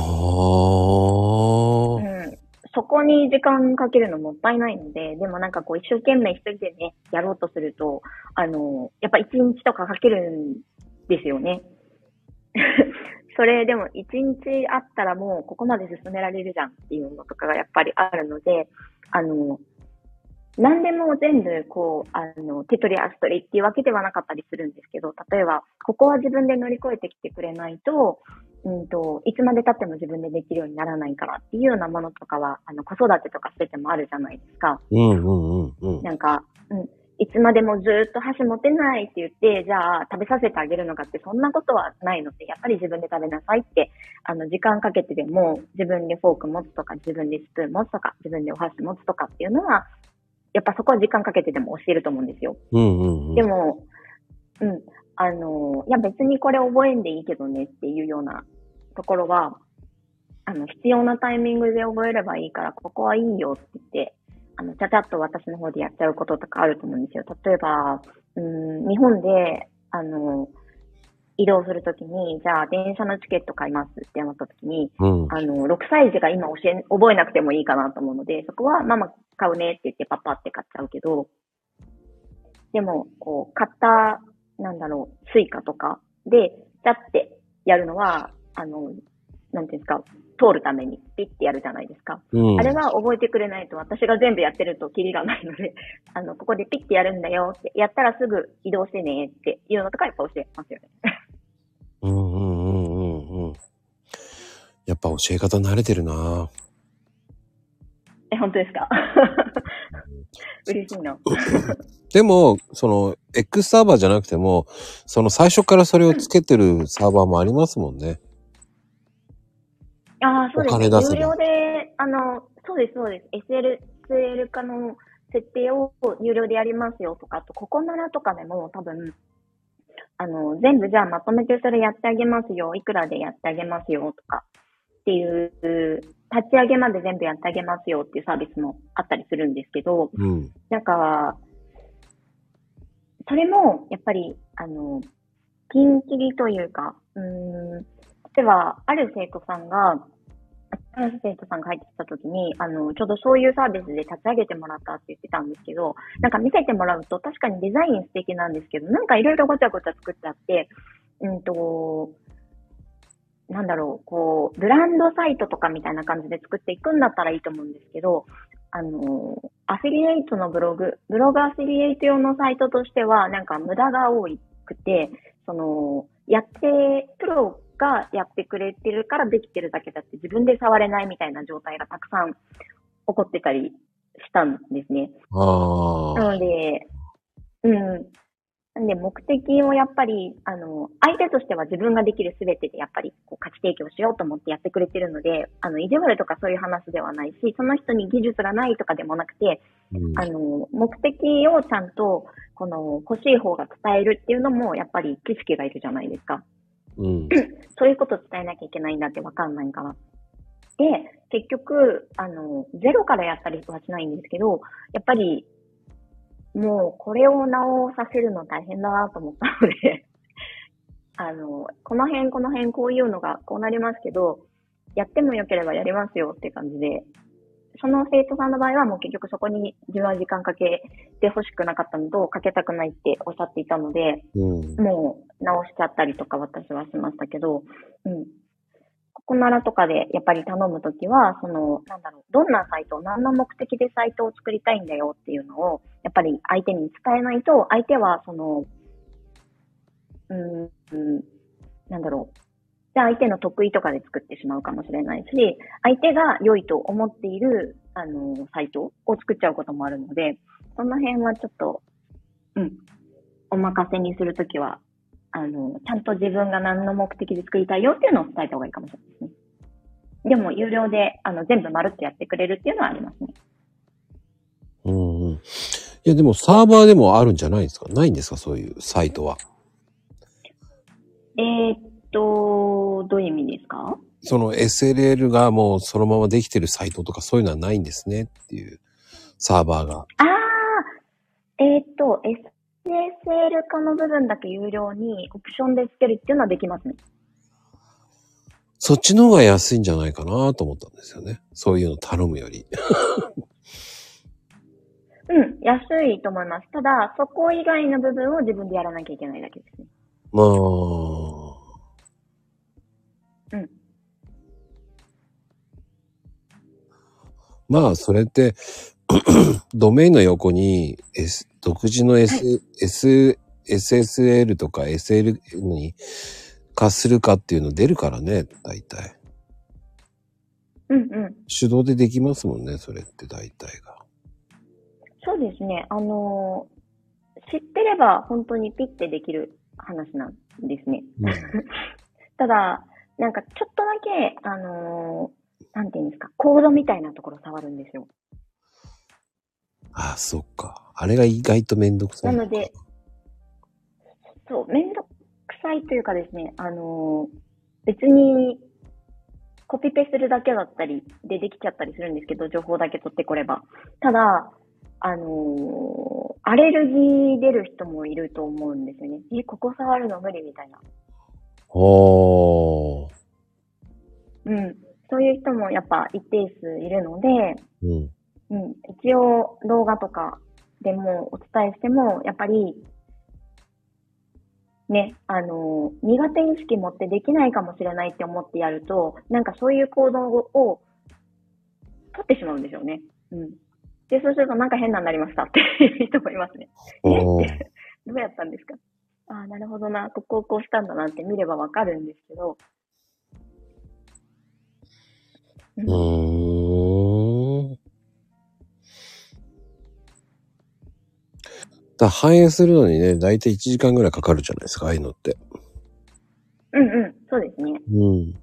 あ。うん。そこに時間かけるのもったいないので、でもなんかこう一生懸命一人でね、やろうとすると、あの、やっぱ一日とかかけるんですよね。それでも一日あったらもうここまで進められるじゃんっていうのとかがやっぱりあるので、あの、何でも全部こう、あの、手取り足取りっていうわけではなかったりするんですけど、例えば、ここは自分で乗り越えてきてくれないと、うんと、いつまで経っても自分でできるようにならないからっていうようなものとかは、あの、子育てとかしててもあるじゃないですか。うんうんうんうん。なんか、うん、いつまでもずっと箸持てないって言って、じゃあ食べさせてあげるのかってそんなことはないので、やっぱり自分で食べなさいって、あの、時間かけてでも自分でフォーク持つとか、自分でスプーン持つとか、自分でお箸持つとかっていうのは、やっぱそこは時間かけてでも教えると思うんですよ。うんうんうん。でも、うん、あの、いや別にこれ覚えんでいいけどねっていうようなところは、あの、必要なタイミングで覚えればいいから、ここはいいよって言って、あの、ちゃちゃっと私の方でやっちゃうこととかあると思うんですよ。例えば、うん、日本で、あの、移動するときに、じゃあ電車のチケット買いますってなったときに、うん。あの、6歳児が今教え、覚えなくてもいいかなと思うので、そこはママ買うねって言ってパパって買っちゃうけど、でも、こう、買った、なんだろう、 Suicaとかで、ちゃってやるのは、あの、なんていうんですか、通るためにピッてやるじゃないですか。うん。あれは覚えてくれないと私が全部やってるとキリがないので、あの、ここでピッてやるんだよって、やったらすぐ移動してねっていうのとかやっぱ教えますよね。うんうんうんうんうん。やっぱ教え方慣れてるなえ、本当ですか？嬉しいな。でも、その、X サーバーじゃなくても、その最初からそれをつけてるサーバーもありますもんね。ああ、そうですね。有料で、あの、そうです、そうです。SL、SL 化の設定を有料でやりますよとか、あと、ココナラとかでも多分、あの、全部じゃあまとめてそれやってあげますよ、いくらでやってあげますよとか、っていう、立ち上げまで全部やってあげますよっていうサービスもあったりするんですけど、うん。なんか、それも、やっぱり、あの、ピンキリというか、うーん、例えば、ある生徒さんが、新しい生徒さんが入ってきたときに、あの、ちょうどそういうサービスで立ち上げてもらったって言ってたんですけど、なんか見せてもらうと確かにデザイン素敵なんですけど、なんかいろいろごちゃごちゃ作っちゃって、うんと、なんだろう、こう、ブランドサイトとかみたいな感じで作っていくんだったらいいと思うんですけど、あの、アフィリエイトのブログ、ブログアフィリエイト用のサイトとしては、なんか無駄が多くて、その、やって、プロがやってくれてるからできてるだけだって自分で触れないみたいな状態がたくさん起こってたりしたんですね。なので、うん。なんで、目的をやっぱり、あの、相手としては自分ができるすべてでやっぱり、こう、価値提供しようと思ってやってくれてるので、あの、意地悪とかそういう話ではないし、その人に技術がないとかでもなくて、うんあの、目的をちゃんと、この、欲しい方が伝えるっていうのも、やっぱり知識がいるじゃないですか。うん。そういうこと伝えなきゃいけないんだってわかんないから。で、結局、あの、ゼロからやったりはしないんですけど、やっぱり、もうこれを直させるの大変だなと思ったので、あの、この辺、この辺、こういうのがこうなりますけど、やってもよければやりますよって感じで、その生徒さんの場合はもう結局そこに自分は時間かけて欲しくなかったのと、かけたくないっておっしゃっていたので、うん。もう直しちゃったりとか私はしましたけど、うん。ここならとかでやっぱり頼むときは、その、なんだろう、どんなサイト、何の目的でサイトを作りたいんだよっていうのを、やっぱり相手に伝えないと、相手はその、うんなんだろう。じゃあ相手の得意とかで作ってしまうかもしれないし、相手が良いと思っている、あの、サイトを作っちゃうこともあるので、その辺はちょっと、うん、お任せにするときは、あの、ちゃんと自分が何の目的で作りたいよっていうのを伝えた方がいいかもしれないですね。でも、有料で、あの、全部まるっとやってくれるっていうのはありますね。うんうん。いや、でもサーバーでもあるんじゃないですか？ないんですか？そういうサイトは。えーっと、どういう意味ですか？その SLL がもうそのままできてるサイトとかそういうのはないんですねっていうサーバーが。ああ、えーっと、SSL 化の部分だけ有料にオプションでつけるっていうのはできますね。そっちの方が安いんじゃないかなと思ったんですよね。そういうの頼むより。うん、安いと思います。ただ、そこ以外の部分を自分でやらなきゃいけないだけですね。まあ、うん。まあ、それって、ドメインの横に、S、独自の S、S、SSL とか SL に化するかっていうの出るからね、大体。うんうん。手動でできますもんね、それって大体が。そうですね。あのー知ってれば本当にピッてできる話なんですね。ただ、なんかちょっとだけ、あのーなんていうんですか、コードみたいなところ触るんですよ。ああ、そっか。あれが意外とめんどくさ。ないので、そう、めんどくさいというかですね、あのー別に、コピペするだけだったりでできちゃったりするんですけど、情報だけ取ってこれば。ただ、あのーアレルギー出る人もいると思うんですよね。え、ここ触るの無理みたいな。おー。うん。そういう人もやっぱ一定数いるので、うん。うん、一応動画とかでもお伝えしても、やっぱり、ね、あの、苦手意識持ってできないかもしれないって思ってやると、なんかそういう行動を取ってしまうんですよね。うん。で、そうするとなんか変なになりましたっていう人もいますね。おー。どうやったんですか？ああ、なるほどな、ここをこうしたんだなって見ればわかるんですけど、うーん。だ反映するのにね、だいたい1時間ぐらいかかるじゃないですか、ああいうのって。うんうん、そうですね。うん。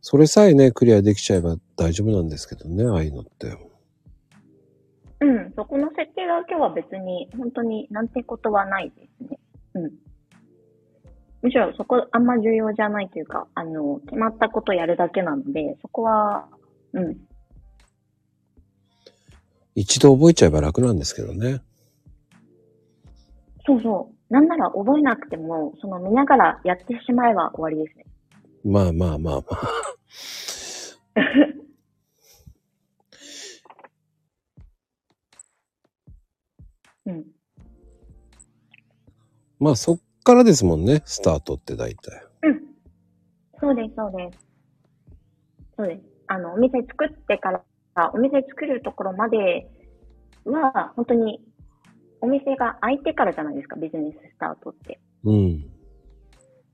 それさえね、クリアできちゃえば大丈夫なんですけどね、ああいうのって。うん、そこの設定だけは別に、本当になんてことはないですね。うん。むしろそこあんま重要じゃないというか、あの、決まったことやるだけなので、そこは、うん。一度覚えちゃえば楽なんですけどね。そうそう。なんなら覚えなくても、その見ながらやってしまえば終わりですね。まあまあまあまあ。うん。まあそっからですもんね、スタートって大体。うん。そうです、そうです。そうです。あの、お店作ってから、お店作るところまでは、本当に、お店が開いてからじゃないですか、ビジネススタートって。うん。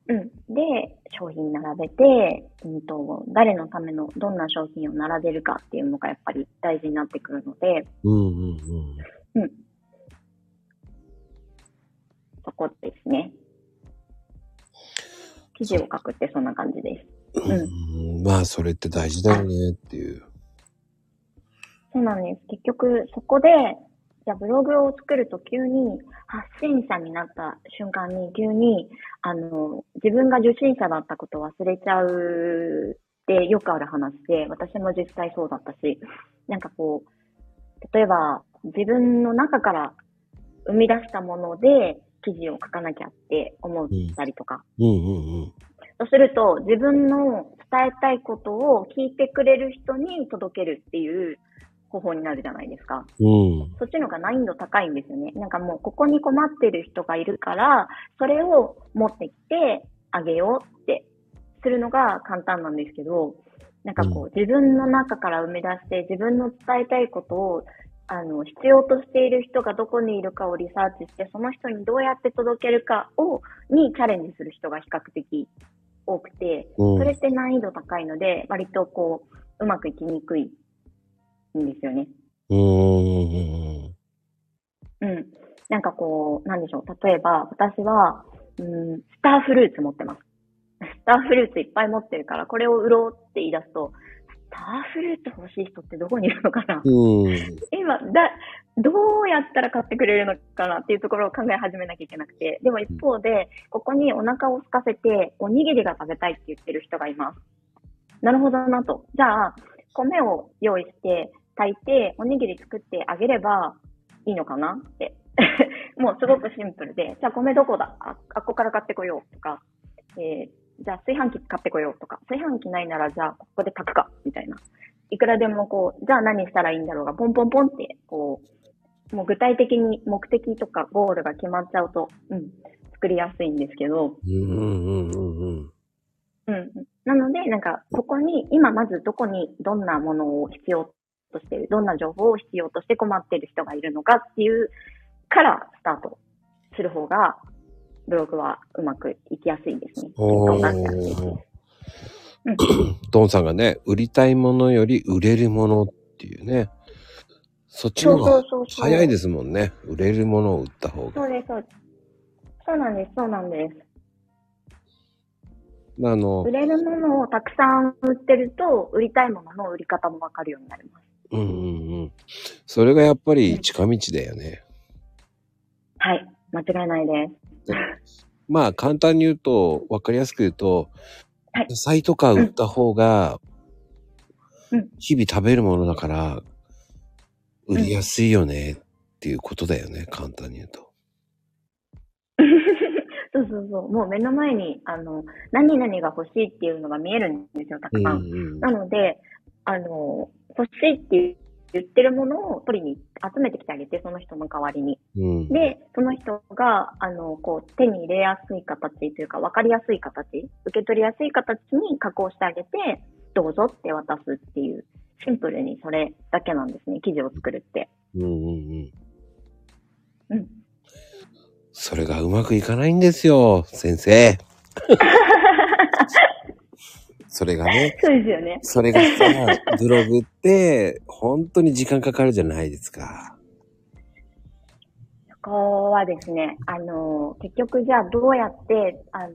うん。で、商品並べて、うんと、誰のための、どんな商品を並べるかっていうのがやっぱり大事になってくるので、うんうんうん。そこですね。記事を書くってそんな感じです。うん、まあそれって大事だよねっていう。そうなんです。結局、そこで、じゃあブログを作ると急に発信者になった瞬間に急に、あの、自分が受信者だったことを忘れちゃうってよくある話で、私も実際そうだったし、なんかこう、例えば自分の中から生み出したもので記事を書かなきゃって思ったりとか、うんうんうん。そうすると、自分の伝えたいことを聞いてくれる人に届けるっていう方法になるじゃないですか。うん。そっちの方が難易度高いんですよね。なんかもう、ここに困ってる人がいるから、それを持ってきてあげようってするのが簡単なんですけど、なんかこう、自分の中から生み出して、自分の伝えたいことを、あの、必要としている人がどこにいるかをリサーチして、その人にどうやって届けるかを、にチャレンジする人が比較的多くて、うんそれって難易度高いので、割とこう、うまくいきにくいんですよね。うん。なんかこう、なんでしょう。例えば、私は、うん、スターフルーツ持ってます。スターフルーツいっぱい持ってるから、これを売ろうって言い出すと、スターフルーツ欲しい人ってどこにいるのかな？うん。うん。今、だ、どうやったら買ってくれるのかなっていうところを考え始めなきゃいけなくて。でも一方で、ここにお腹を空かせて、おにぎりが食べたいって言ってる人がいます。なるほどなと。じゃあ、米を用意して、炊いて、おにぎり作ってあげればいいのかなって。もうすごくシンプルで、じゃあ米どこだ？あ、あっこから買ってこようとか、えーじゃあ炊飯器買ってこようとか、炊飯器ないならじゃあここで炊くか、みたいな。いくらでもこう、じゃあ何したらいいんだろうが、ポンポンポンって、こう、もう具体的に目的とかゴールが決まっちゃうと、うん、作りやすいんですけど、うんうんうんうん。うん。なので、なんか、ここに、今まずどこにどんなものを必要としている、どんな情報を必要として困っている人がいるのかっていうからスタートする方が、ブログはうまくいきやすいですね。おー。うんドンさんがね、売りたいものより売れるものっていうね。そっちの方が。早いですもんね。売れるものを売った方が。そうです、そうです。そうなんです、そうなんです。あの売、れるものをたくさん売ってると、売りたいものの売り方もわかるようになります。うんうんうん。それがやっぱり近道だよね。はい。間違いないです。まあ簡単に言うと、わかりやすく言うと、はい野菜とか売った方がうん、日々食べるものだから、売りやすいよねっていうことだよね、簡単に言うと。そうそうそう。もう目の前に、あの、何々が欲しいっていうのが見えるんですよ、たくうんさん。うん。なので、あの、欲しいって言ってるものを取りに集めてきてあげて、その人の代わりに。うん。で、その人が、あの、こう、手に入れやすい形というか、わかりやすい形、受け取りやすい形に加工してあげて、どうぞって渡すっていう、シンプルにそれだけなんですね、記事を作るって。うんうんうん。うん。それがうまくいかないんですよ、先生。それがね、そうですよね。それがさ、ブログって、本当に時間かかるじゃないですか。そこはですね、あの、結局じゃあどうやって、あの、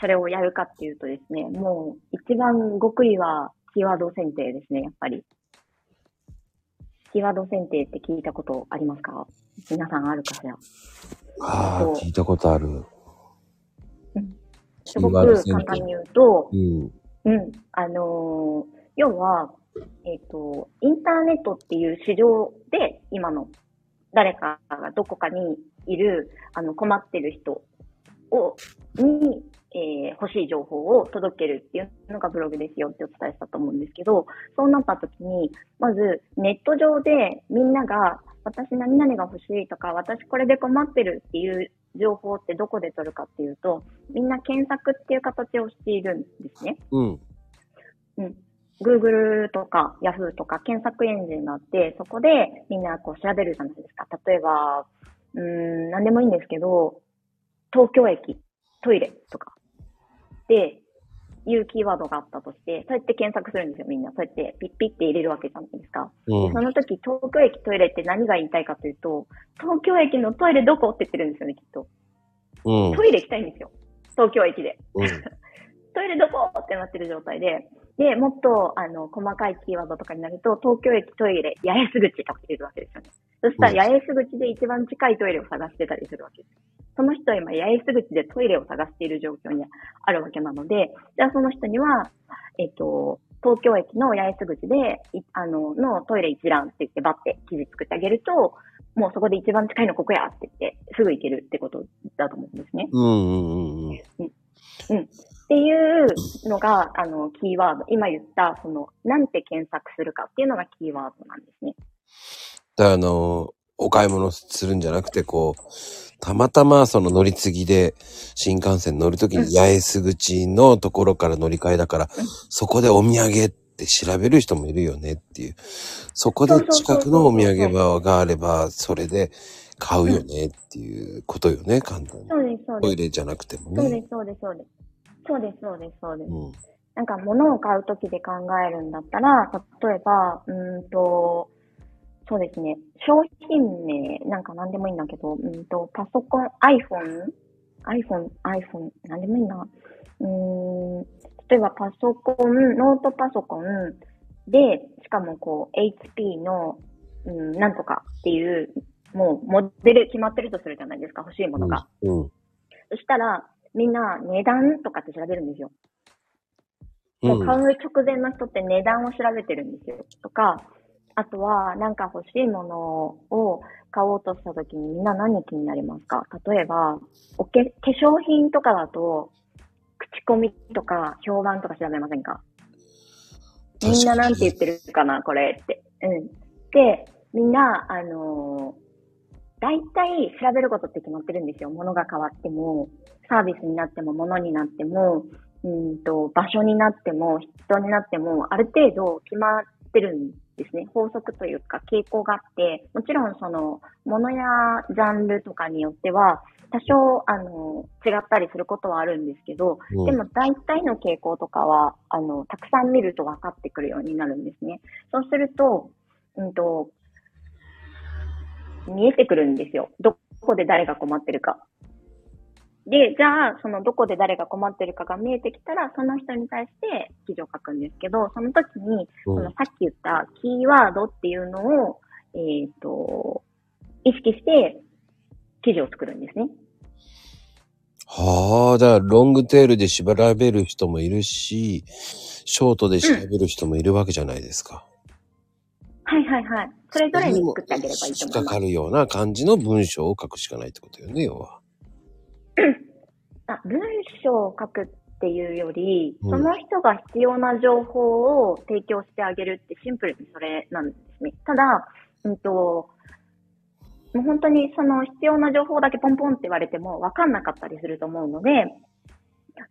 それをやるかっていうとですね、もう一番極意はキーワード選定ですね、やっぱり。キキーワード選定って聞いたことありますか？皆さんあるかしら？ああ、聞いたことある。キすごく簡単に言うと、うん。うん、あのー要は、えっ、と、インターネットっていう市場で、今の誰かがどこかにいる、あの、困ってる人を、に、えー欲しい情報を届けるっていうのがブログですよってお伝えしたと思うんですけど、そうなった時に、まずネット上でみんなが、私何々が欲しいとか、私これで困ってるっていう情報ってどこで取るかっていうと、みんな検索っていう形をしているんですね。うん。うん。Google とか Yahoo とか検索エンジンがあって、そこでみんなこう調べるじゃないですか。例えば、うーん、何でもいいんですけど、東京駅、トイレとか、で、いうキーワードがあったとして、そうやって検索するんですよ、みんな。そうやってピッピッて入れるわけじゃないですか。うんそ。の時、東京駅トイレって何が言いたいかというと、東京駅のトイレどこって言ってるんですよね、きっと。うん。トイレ行きたいんですよ。東京駅で。うん。トイレどこってなってる状態で、で、もっと、あの、細かいキーワードとかになると、東京駅トイレ、八重洲口とか入れるわけですよね。そしたら、八重洲口で一番近いトイレを探してたりするわけです。その人は今、八重洲口でトイレを探している状況にあるわけなので、じゃあその人には、えっと、東京駅の八重洲口で、いあの、のトイレ一覧って言ってバッて記事作ってあげると、もうそこで一番近いのここやって言って、すぐ行けるってことだと思うんですね。うんうんうんうん。っていうのが、あの、キーワード。今言った、その、なんて検索するかっていうのがキーワードなんですね。だからあの、お買い物するんじゃなくて、こう、たまたまその乗り継ぎで新幹線乗るときに八重洲口のところから乗り換えだから、そこでお土産って調べる人もいるよねっていう。そこで近くのお土産場があれば、それで買うよねっていうことよね、簡単に。そうです、そうです。トイレじゃなくてもね。そうです、そうです、そうです。そうです、そうです、そうです。うん。なんか物を買うときで考えるんだったら、例えば、うーんと、そうですね、商品名、なんか何でもいいんだけど、うーんと、パソコン、iPhone、iPhone、iPhone、何でもいいな。うーん、例えばパソコン、ノートパソコンで、しかもこう、HP の、うん、なんとかっていう、もうモデル決まってるとするじゃないですか、欲しいものが。うん。そしたら、みんな値段とかって調べるんですよ。う。もうん買う直前の人って値段を調べてるんですよ。とか、あとは、なんか欲しいものを買おうとした時にみんな何気になりますか？例えば、おけ、化粧品とかだと、口コミとか評判とか調べませんか？みんななんて言ってるかな？これって。うん。で、みんな、あのー大体調べることって決まってるんですよ。物が変わっても、サービスになっても、物になっても、うんと、場所になっても、人になっても、ある程度決まってるんですね。法則というか傾向があって、もちろんその、物やジャンルとかによっては、多少、あの、違ったりすることはあるんですけど、うんでも大体の傾向とかは、あの、たくさん見ると分かってくるようになるんですね。そうすると、うんと、見えてくるんですよ。どこで誰が困ってるか。で、じゃあ、そのどこで誰が困ってるかが見えてきたら、その人に対して記事を書くんですけど、その時に、うんそのさっき言ったキーワードっていうのを、えっ、と、意識して記事を作るんですね。はあ、だからロングテールで調べる人もいるし、ショートで調べる人もいるわけじゃないですか。はいはいはい。それぞれに作ってあげればいいと引っ思います。かかるような感じの文章を書くしかないってことよね、要は。あ文章を書くっていうより、うんその人が必要な情報を提供してあげるってシンプルにそれなんですね。ただ、うんと、もう本当にその必要な情報だけポンポンって言われても分かんなかったりすると思うので、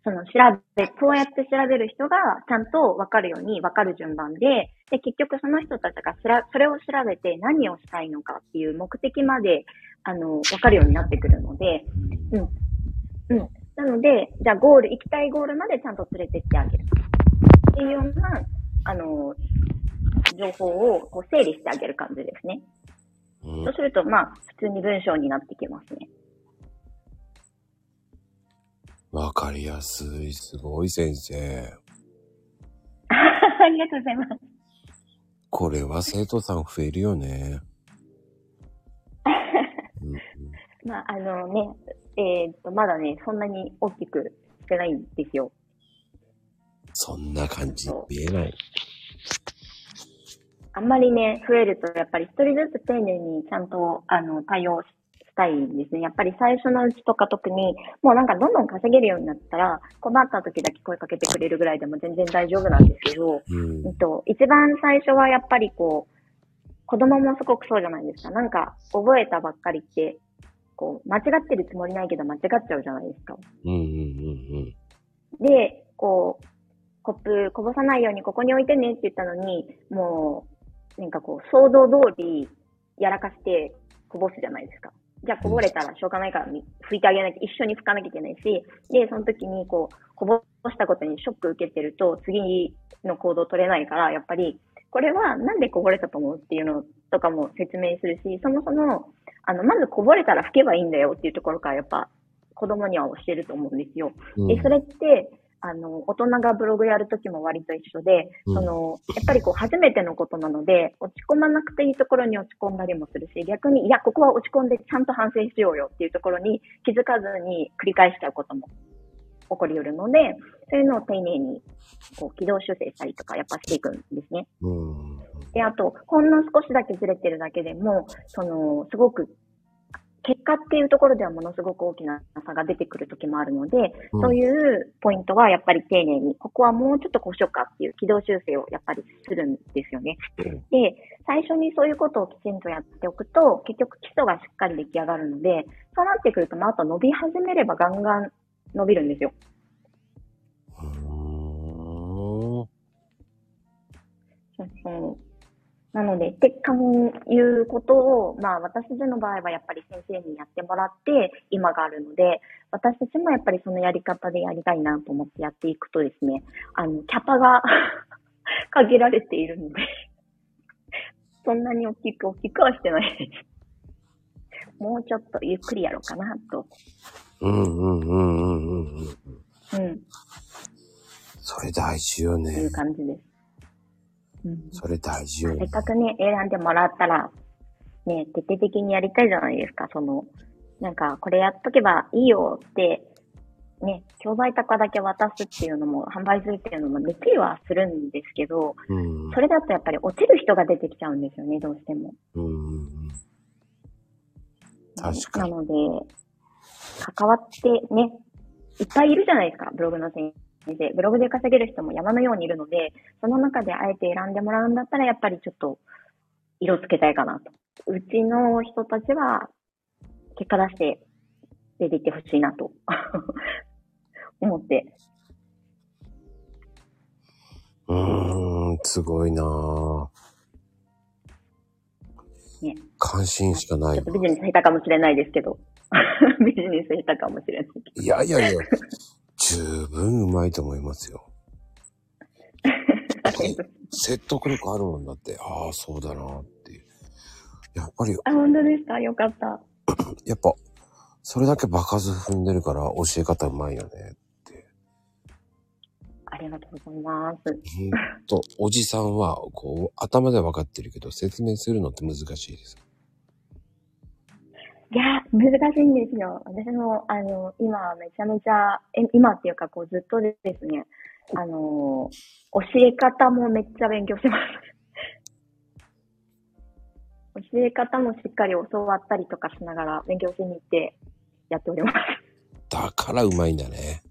その調べ、そうやって調べる人がちゃんと分かるように分かる順番で、で、結局その人たちがしらそれを調べて何をしたいのかっていう目的まで、あの、分かるようになってくるので、うん。うん。なので、じゃあゴール、行きたいゴールまでちゃんと連れてってあげる。っていうような、あの、情報をこう整理してあげる感じですね。うんそうすると、まあ、普通に文章になってきますね。わかりやすい。すごい先生。ありがとうございます。これは生徒さん増えるよね。うんうんまあ、あのね、えーっと、まだね、そんなに大きくしてないんですよ。そんな感じに見えない。あんまりね、増えると、やっぱり一人ずつ丁寧にちゃんと、あの、対応したいんですね。やっぱり最初のうちとか特に、もうなんかどんどん稼げるようになったら、困った時だけ声かけてくれるぐらいでも全然大丈夫なんですけど、うんと、一番最初はやっぱりこう、子供もすごくそうじゃないですか。なんか、覚えたばっかりって、こう、間違ってるつもりないけど間違っちゃうじゃないですか。うんうんうんで、こう、コップこぼさないようにここに置いてねって言ったのに、もう、なんかこう、想像通りやらかしてこぼすじゃないですか。じゃあこぼれたらしょうがないからみ拭いてあげなきゃ、一緒に拭かなきゃいけないし、で、その時にこう、こぼしたことにショック受けてると、次の行動取れないから、やっぱり、これはなんでこぼれたと思うっていうのとかも説明するし、そもそも、あの、まずこぼれたら拭けばいいんだよっていうところからやっぱ子供には教えると思うんですよ。うん。で、それって、あの、大人がブログやるときも割と一緒で、うんその、やっぱりこう、初めてのことなので、落ち込まなくていいところに落ち込んだりもするし、逆に、いや、ここは落ち込んでちゃんと反省しようよっていうところに気づかずに繰り返しちゃうことも起こり得るので、そういうのを丁寧に、こう、軌道修正したりとか、やっぱしていくんですね。うん。で、あと、ほんの少しだけずれてるだけでも、その、すごく、結果っていうところではものすごく大きな差が出てくる時もあるので、うんそういうポイントはやっぱり丁寧に、ここはもうちょっとこうしようかっていう軌道修正をやっぱりするんですよね。うんで、最初にそういうことをきちんとやっておくと、結局基礎がしっかり出来上がるので、そうなってくると、まあ、あと伸び始めればガンガン伸びるんですよ。うーん。うんなので、ってかいうことを、まあ私たちの場合はやっぱり先生にやってもらって今があるので、私たちもやっぱりそのやり方でやりたいなと思ってやっていくとですね、あの、キャパが 限られているので、そんなに大きく大きくはしてないです。もうちょっとゆっくりやろうかなと。うんうんうんうんうんうん。うん、それ大事よねっていう。感じです。うんそれ大事よねせっ。かくね、選んでもらったら、ね、徹底的にやりたいじゃないですか。その、なんか、これやっとけばいいよって、ね、教材高だけ渡すっていうのも、販売するっていうのもできるはするんですけど、うん。それだとやっぱり落ちる人が出てきちゃうんですよね、どうしても。うん。確かに。なので、関わってね、いっぱいいるじゃないですか、ブログの先生。ブログで稼げる人も山のようにいるので、その中であえて選んでもらうんだったら、やっぱりちょっと色つけたいかなと。うちの人たちは、結果出して出ていってほしいなと 思って。うーん、すごいなぁ。ね関心しかないちょっと。ビジネス下手かもしれないですけど。ビジネス下手かもしれない。いやいやいや、十分うまいと思いますよ。説得力あるもんだって、ああ、そうだなっていう。やっぱり、あ、本当ですか？よかった。やっぱ、それだけ場数踏んでるから教え方うまいよねって。ありがとうございます。と、おじさんは、こう、頭では分かってるけど、説明するのって難しいです。いや、難しいんですよ。私も、あの、今めちゃめちゃ、え今っていうか、こう、ずっとですね、あの、教え方もめっちゃ勉強してます。教え方もしっかり教わったりとかしながら勉強しに行ってやっております。だからうまいんだね。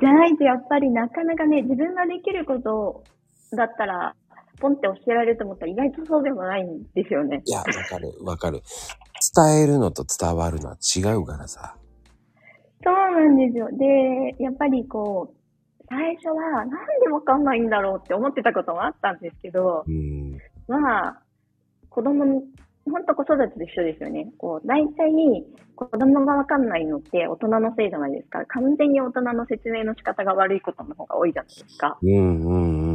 じゃないとやっぱりなかなかね、自分ができることだったら、ポンって教えられると思ったら意外とそうでもないんですよね。いや、わかる、わかる。伝えるのと伝わるのは違うからさ。そうなんですよ。で、やっぱりこう、最初はなんでわかんないんだろうって思ってたこともあったんですけど、うん。まあ、子供に、ほんと子育てと一緒ですよね。こう、大体、子供がわかんないのって大人のせいじゃないですか。完全に大人の説明の仕方が悪いことの方が多いじゃないですか。うんうんうん。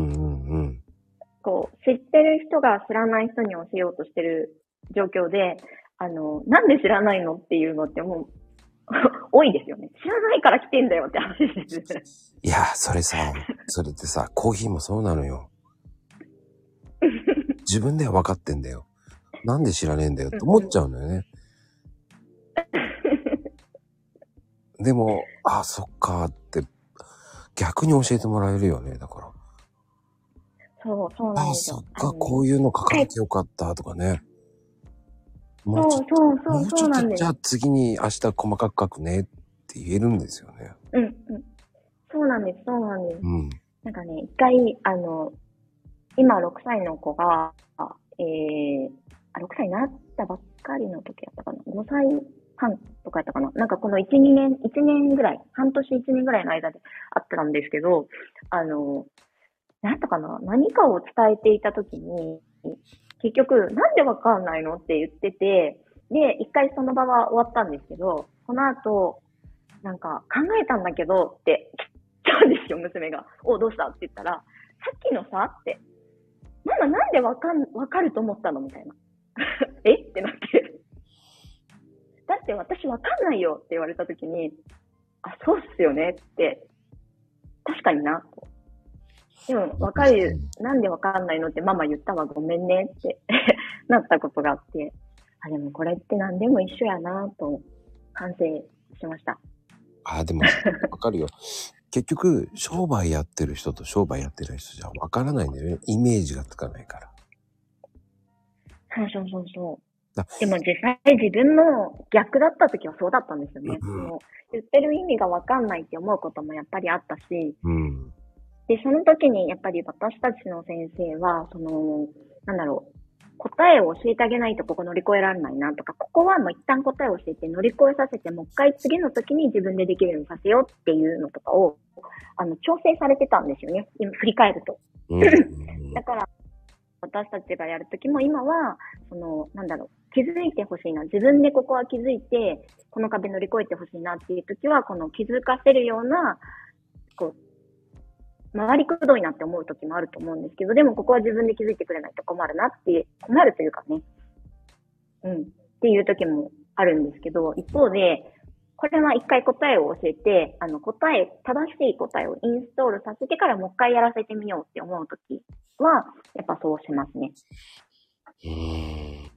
こう、知ってる人が知らない人に教えようとしてる状況で、あの、なんで知らないのっていうのってもう、多いですよね。知らないから来てんだよって話です。いや、それさ、それってさ、コーヒーもそうなのよ。自分では分かってんだよ。なんで知らねえんだよって思っちゃうんだよね。でも、あ、そっかって、逆に教えてもらえるよね、だから。そう、そうなんあ、ですよそっ。か、こういうの書かなきゃよかったとかね。もうちょっと、そうそうそう、もうちょっと、そうなんですじゃ。あ次に明日細かく書くねって言えるんですよね。うん、うん。そうなんです、そうなんです。うん。なんかね、一回、あの、今6歳の子が、えー、あ、6歳になったばっかりの時やったかな。5歳半とかやったかな。なんかこの1、2年、1年ぐらい、半年1年ぐらいの間であったんですけど、あの、なんやったかな何かを伝えていた時に、結局、なんでわかんないのって言ってて、で、一回その場は終わったんですけど、その後、なんか、考えたんだけどって来たんですよ、娘が。おどうした？って言ったら、さっきのさって、ママなんでわかん、わかると思ったの？みたいな。え？ってなって。だって私わかんないよって言われたときに、あ、そうっすよねって、確かにな、でも、わかる、なんでわかんないのってママ言ったわ、ごめんねって なったことがあって、あ、でもこれって何でも一緒やな、と反省しました。あ、でも、わかるよ。結局、商売やってる人と商売やってない人じゃわからないんだよね。イメージがつかないから。そうそうそうそだう。でも実際自分の逆だった時はそうだったんですよね。うんその言ってる意味がわかんないって思うこともやっぱりあったし、うん。で、その時にやっぱり私たちの先生は、その、なんだろう、答えを教えてあげないとここ乗り越えられないなとか、ここはもう一旦答えを教えて乗り越えさせて、もう一回次の時に自分でできるようにさせようっていうのとかを、あの、調整されてたんですよね。今振り返ると。うん。だから、私たちがやるときも今は、その、なんだろう、気づいてほしいな。自分でここは気づいて、この壁乗り越えてほしいなっていうときは、この気づかせるような、こう、回りくどいなって思うときもあると思うんですけど、でもここは自分で気づいてくれないと困るなって、困るというかね、うん、っていうときもあるんですけど、一方で、これは一回答えを教えて、あの答え、正しい答えをインストールさせてからもう一回やらせてみようって思うときは、やっぱそうしますね。うん。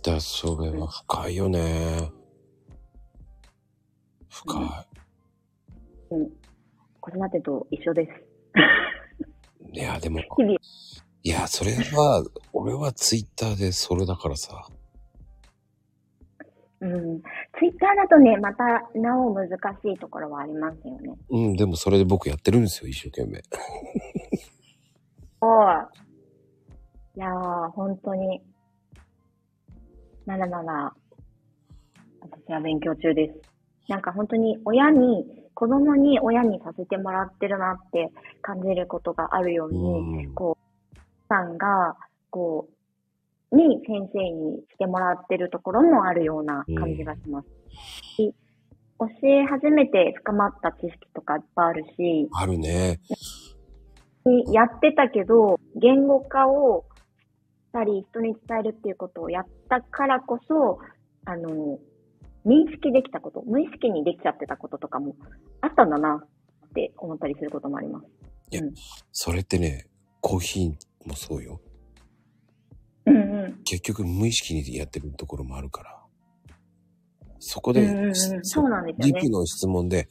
だ、それは深いよね。深い。うん。子育てと一緒です。いや、でも、日々、いや、それは、俺はツイッターでそれだからさ。うん。ツイッターだとね、また、なお難しいところはありますよね。うん、でもそれで僕やってるんですよ、一生懸命。おい。いやー、本当に。まだまだ、私は勉強中です。なんか本当に親に、子供に親にさせてもらってるなって感じることがあるように、うん。こう、さんが、こう、に先生にしてもらってるところもあるような感じがします。し教え始めて深まった知識とかいっぱいあるし、あるね。やってたけど、言語化をしたり、人に伝えるっていうことをやったからこそ、あの、認識できたこと、無意識にできちゃってたこととかもあったんだなって思ったりすることもあります。それってね、コーヒーもそうよ。うんうん。結局無意識にやってるところもあるから。そこで、うんうんうんそうなんですよねリプの質問で、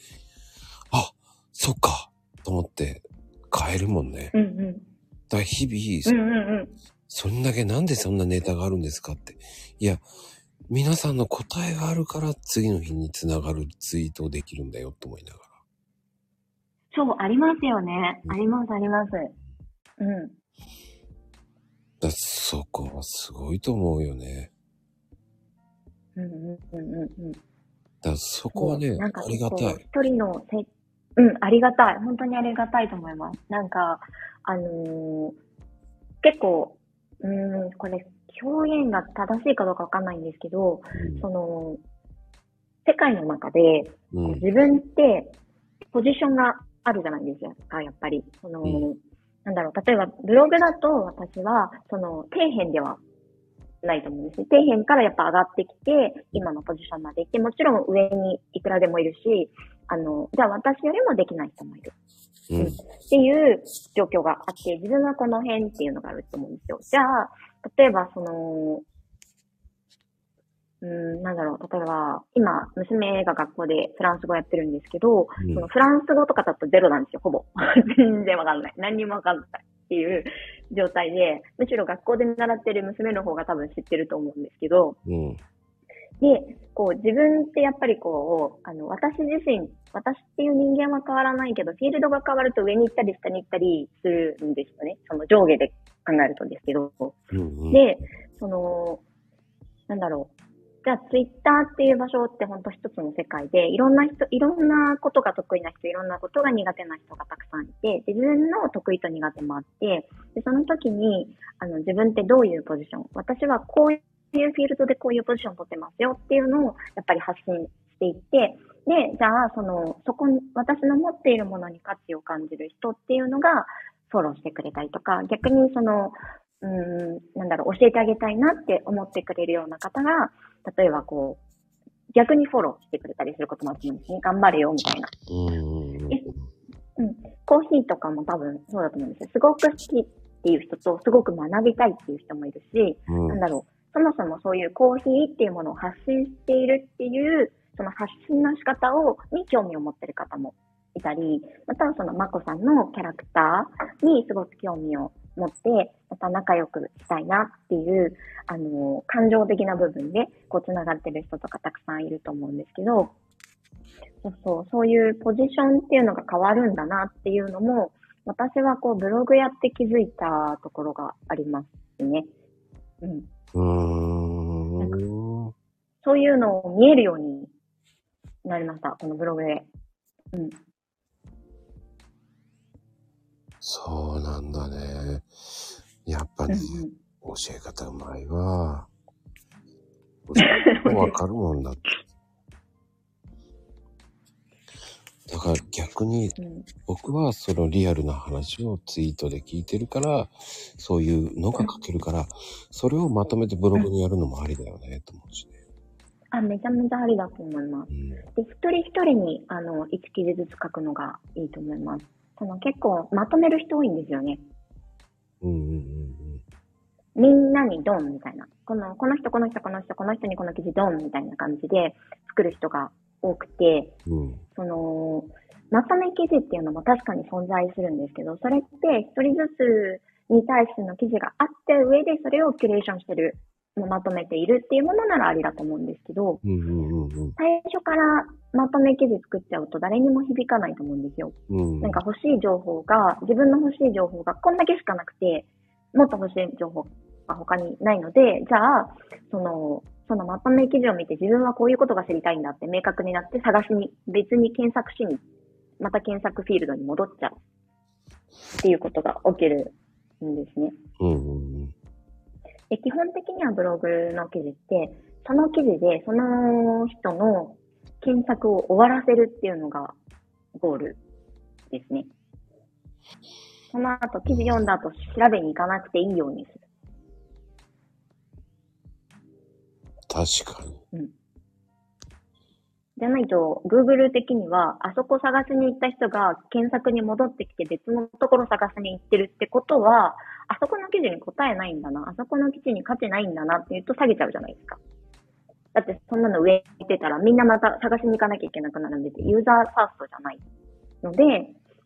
あ、そっか、と思って変えるもんね。うんうん。だから日う々、んうんうん。そんだけなんでそんなネタがあるんですかって。いや、皆さんの答えがあるから次の日につながるツイートをできるんだよと思いながら。そう、ありますよね。あります、あります。うん。だそこはすごいと思うよね。うんうんうんうんうん。だそこはね、なんかありがたい。一人のせ、うん、ありがたい。本当にありがたいと思います。なんか、あのー結構、うーん、これ、表現が正しいかどうかわかんないんですけど、その、世界の中で、うん。うん。自分って、ポジションがあるじゃないですか、やっぱり。その、うんなんだろう、例えば、ブログだと私は、その、底辺ではないと思うんですね。底辺からやっぱ上がってきて、今のポジションまで行って、もちろん上にいくらでもいるし、あの、じゃあ私よりもできない人もいる。うん。っていう状況があって、自分はこの辺っていうのがあると思うんですよ。じゃあ、例えばその、うーん、なんだろう、例えば、今、娘が学校でフランス語やってるんですけど、うんそのフランス語とかだとゼロなんですよ、ほぼ。全然わかんない。何にもわかんないっていう状態で、むしろ学校で習ってる娘の方が多分知ってると思うんですけど、うん。で、こう自分ってやっぱりこう、あの、私自身、私っていう人間は変わらないけど、フィールドが変わると上に行ったり下に行ったりするんですよね。その上下で考えるとですけど。うんうん。で、その、なんだろう。じゃあ、ツイッターっていう場所って本当一つの世界で、いろんな人、いろんなことが得意な人、いろんなことが苦手な人がたくさんいて、で自分の得意と苦手もあって、でその時に、あの、自分ってどういうポジション、私はこういうフィールドでこういうポジションを取ってますよっていうのを、やっぱり発信していって、で、じゃあ、その、そこに、私の持っているものに価値を感じる人っていうのが、フォローしてくれたりとか、逆にその、うーん、なんだろう、教えてあげたいなって思ってくれるような方が、例えばこう、逆にフォローしてくれたりすることもあると思うんですね。頑張れよ、みたいな。うん。コーヒーとかも多分そうだと思うんですよ。すごく好きっていう人と、すごく学びたいっていう人もいるし、うんなんだろう、そもそもそういうコーヒーっていうものを発信しているっていう、その発信の仕方を、に興味を持ってる方もいたり、またはそのまこさんのキャラクターにすごく興味を持って、また仲良くしたいなっていう、あの、感情的な部分で、こう、つながってる人とかたくさんいると思うんですけど、そうそう、そういうポジションっていうのが変わるんだなっていうのも、私はこう、ブログやって気づいたところがありますね。うん。うーん。そういうのを見えるようになりました、このブログで。うん。そうなんだね。やっぱうんね、うん。教え方うまいわ。わかるもんだって。だから逆にうん僕はそのリアルな話をツイートで聞いてるから、そういうのが書けるから、それをまとめてブログにやるのもありだよね、と思うしね。あ、めちゃめちゃありだと思います。うん。で、一人一人に、あの、1記事ずつ書くのがいいと思います。その結構、まとめる人多いんですよね。うんうんうんみんなにドンみたいな。この、この人、この人、この人、この人にこの記事ドンみたいな感じで作る人が多くて、うん。うん。その、まとめ記事っていうのも確かに存在するんですけど、それって一人ずつに対しての記事があって上でそれをキュレーションしてる、まとめているっていうものならありだと思うんですけど、うんうんうん最初からまとめ記事作っちゃうと誰にも響かないと思うんですよ。うん。うん。なんか欲しい情報が、自分の欲しい情報がこんだけしかなくて、もっと欲しい情報が他にないので、じゃあ、その、そのまとめ記事を見て自分はこういうことが知りたいんだって明確になって探しに、別に検索しに、また検索フィールドに戻っちゃうっていうことが起きるんですね。うんうんうん。で基本的にはブログの記事って、その記事でその人の検索を終わらせるっていうのがゴールですね。その後記事読んだ後調べに行かなくていいようにする。確かに。じゃないと、Google 的には、あそこ探しに行った人が検索に戻ってきて別のところ探しに行ってるってことは、あそこの記事に答えないんだな、あそこの記事に価値ないんだなって言うと下げちゃうじゃないですか。だってそんなの上に行ってたらみんなまた探しに行かなきゃいけなくなるんで、ユーザーファーストじゃないので、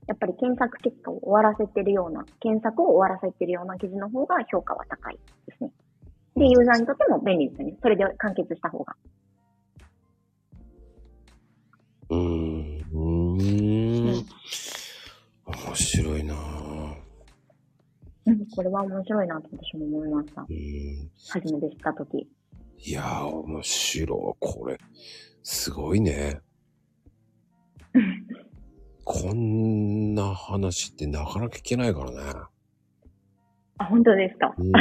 やっぱり検索結果を終わらせてるような、検索を終わらせてるような記事の方が評価は高いですね。で、ユーザーにとっても便利ですよね。それで完結した方が。うん。うーん。面白いなぁ。うん、これは面白いなと私も思いました。うーん。初めて知ったとき。いやー、面白い。これ、すごいね。こんな話ってなかなか聞けないからね。あ、本当ですか？うん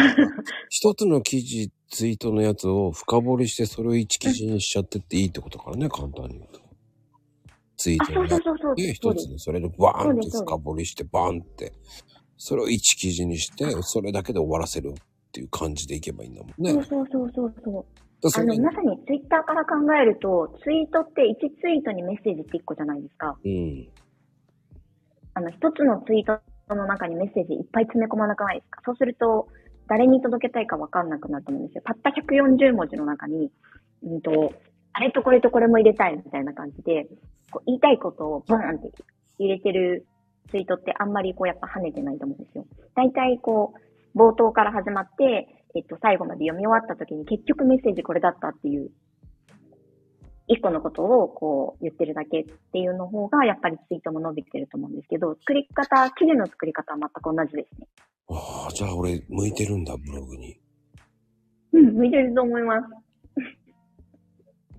一つの記事、ツイートのやつを深掘りして、それを一記事にしちゃってっていいってことからね、簡単に言うと。ツイーあ、トのやつそうそうそうそう。で。一つでそれでバーンって深掘りして、バーンって、それを一記事にして、それだけで終わらせるっていう感じでいけばいいんだもんね。そうそうそうそうそう。あの、まさにツイッターから考えると、ツイートって1ツイートにメッセージって1個じゃないですか。うん。あの、一つのツイートの中にメッセージいっぱい詰め込まなくないですかそうすると、誰に届けたいかわかんなくなると思うんですよ。たった140文字の中に、うんと、あれとこれとこれも入れたいみたいな感じで、こう言いたいことをブーンって入れてるツイートってあんまりこうやっぱ跳ねてないと思うんですよ。大体こう、冒頭から始まって、えっと、最後まで読み終わった時に結局メッセージこれだったっていう一個のことをこう言ってるだけっていうの方が、やっぱりツイートも伸びてると思うんですけど、作り方、記事の作り方は全く同じですね。ああ、じゃあ俺、向いてるんだ、ブログに。うん、向いてると思います。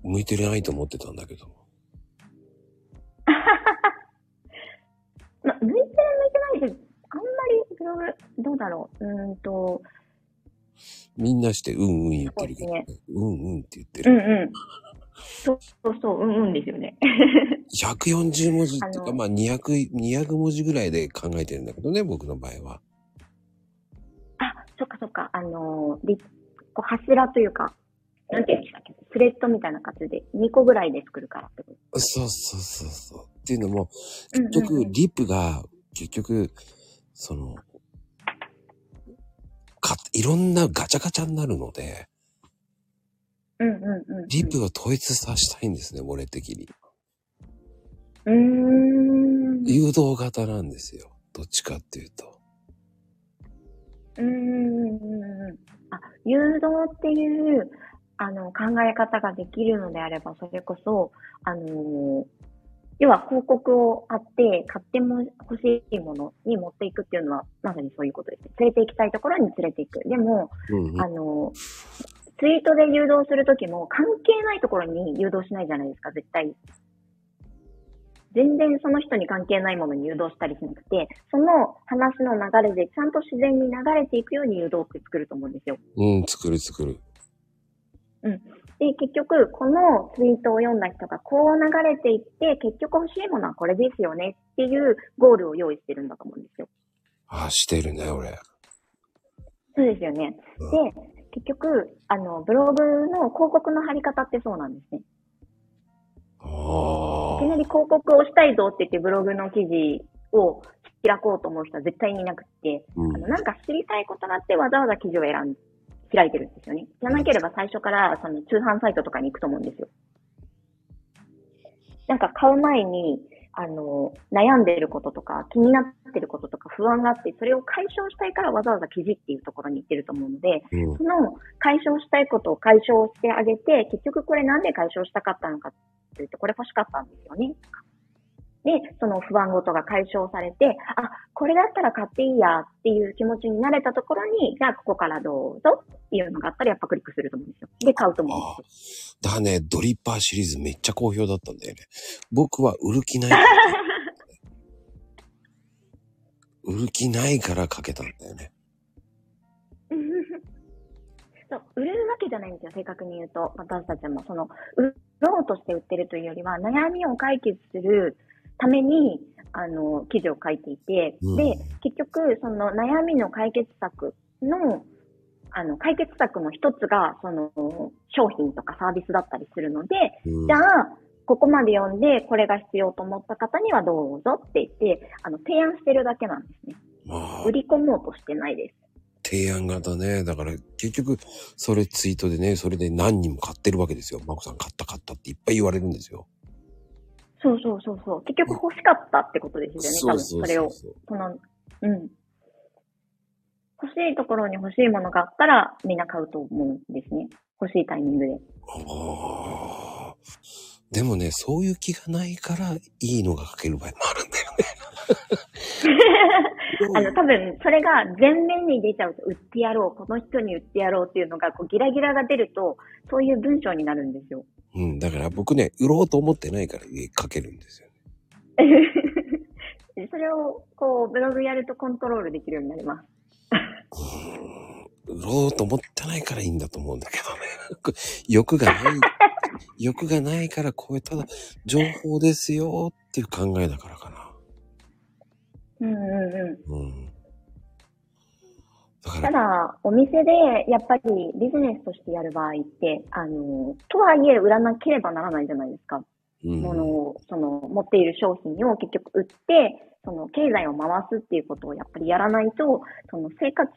向いてないと思ってたんだけど。ま、向いてる向いてないで、あんまりブログ、どうだろう。うんと。みんなしてうんうん言ってるけど、ね、うんうんって言ってる。うんうん。そうそうそう、うんうんですよね。140文字っていうか、まあ200、200文字ぐらいで考えてるんだけどね、僕の場合は。あ、そっかそっか。あの、こう柱というか、なんていうんですかスレッドみたいな感じで2個ぐらいで作るからってことそうそうそうそう。っていうのも、結局、リップが、結局、その、か、いろんなガチャガチャになるので、うんうんうん。リップを統一させたいんですね、俺的に。うーん。誘導型なんですよ。どっちかっていうと。うーん。あ、誘導っていう、あの、考え方ができるのであれば、それこそ、あの要は広告をあって、買っても欲しいものに持っていくっていうのは、まさにそういうことです。連れて行きたいところに連れて行く。でも、うんうん、あのツイートで誘導するときも関係ないところに誘導しないじゃないですか、絶対。全然その人に関係ないものに誘導したりしなくて、その話の流れでちゃんと自然に流れていくように誘導って作ると思うんですよ。うん、作る作る。うん。で、結局、このツイートを読んだ人がこう流れていって、結局欲しいものはこれですよねっていうゴールを用意してるんだと思うんですよ。ああ、してるね、俺。そうですよね。うん、で、結局、あの、ブログの広告の貼り方ってそうなんですね。いきなり広告をしたいぞって言ってブログの記事を開こうと思う人は絶対にいなくて、うん、あのなんか知りたいことがあってわざわざ記事を選ん、開いてるんですよね。じゃなければ最初からその通販サイトとかに行くと思うんですよ。なんか買う前に、あの、悩んでることとか、気になってることとか、不安があって、それを解消したいからわざわざ記事っていうところに行ってると思うので、うん、その解消したいことを解消してあげて、結局これなんで解消したかったのかっていうと、これ欲しかったんですよね。で、その不安ごとが解消されて、あ、これだったら買っていいやっていう気持ちになれたところに、じゃあここからどうぞっていうのがあったらやっぱクリックすると思うんですよ。で、買うと思うだね、ドリッパーシリーズめっちゃ好評だったんだよね。僕は売る気ない。売る気ないからかけたんだよね。そう、売れるわけじゃないんですよ、正確に言うと。私たちも、その、売ろうとして売ってるというよりは、悩みを解決するために、あの、記事を書いていて、うん、で、結局、その悩みの解決策の、あの、解決策の一つが、その、商品とかサービスだったりするので、うん、じゃあ、ここまで読んで、これが必要と思った方にはどうぞって言って、あの、提案してるだけなんですね。売り込もうとしてないです。提案型ね。だから結局、それツイートでね、それで何人も買ってるわけですよ。マコさん買った買ったっていっぱい言われるんですよ。そうそうそうそう。結局欲しかったってことですよね、多分それを。その、うん。欲しいところに欲しいものがあったらみんな買うと思うんですね。欲しいタイミングで。ああ。でもね、そういう気がないからいいのが書ける場合もあるんだよね。あの、多分、それが全面に出ちゃうと、売ってやろう、この人に売ってやろうっていうのが、こう、ギラギラが出ると、そういう文章になるんですよ。うん、だから僕ね、売ろうと思ってないから書けるんですよね。それを、こう、ブログやるとコントロールできるようになります。売ろうと思ってないからいいんだと思うんだけどね。欲がない、欲がないからこういうただ情報ですよっていう考えだからかな。うんうんうん。うんただ、お店でやっぱりビジネスとしてやる場合って、あの、とはいえ売らなければならないじゃないですか。うん、ものを、その、持っている商品を結局売って、その経済を回すっていうことをやっぱりやらないと、その生活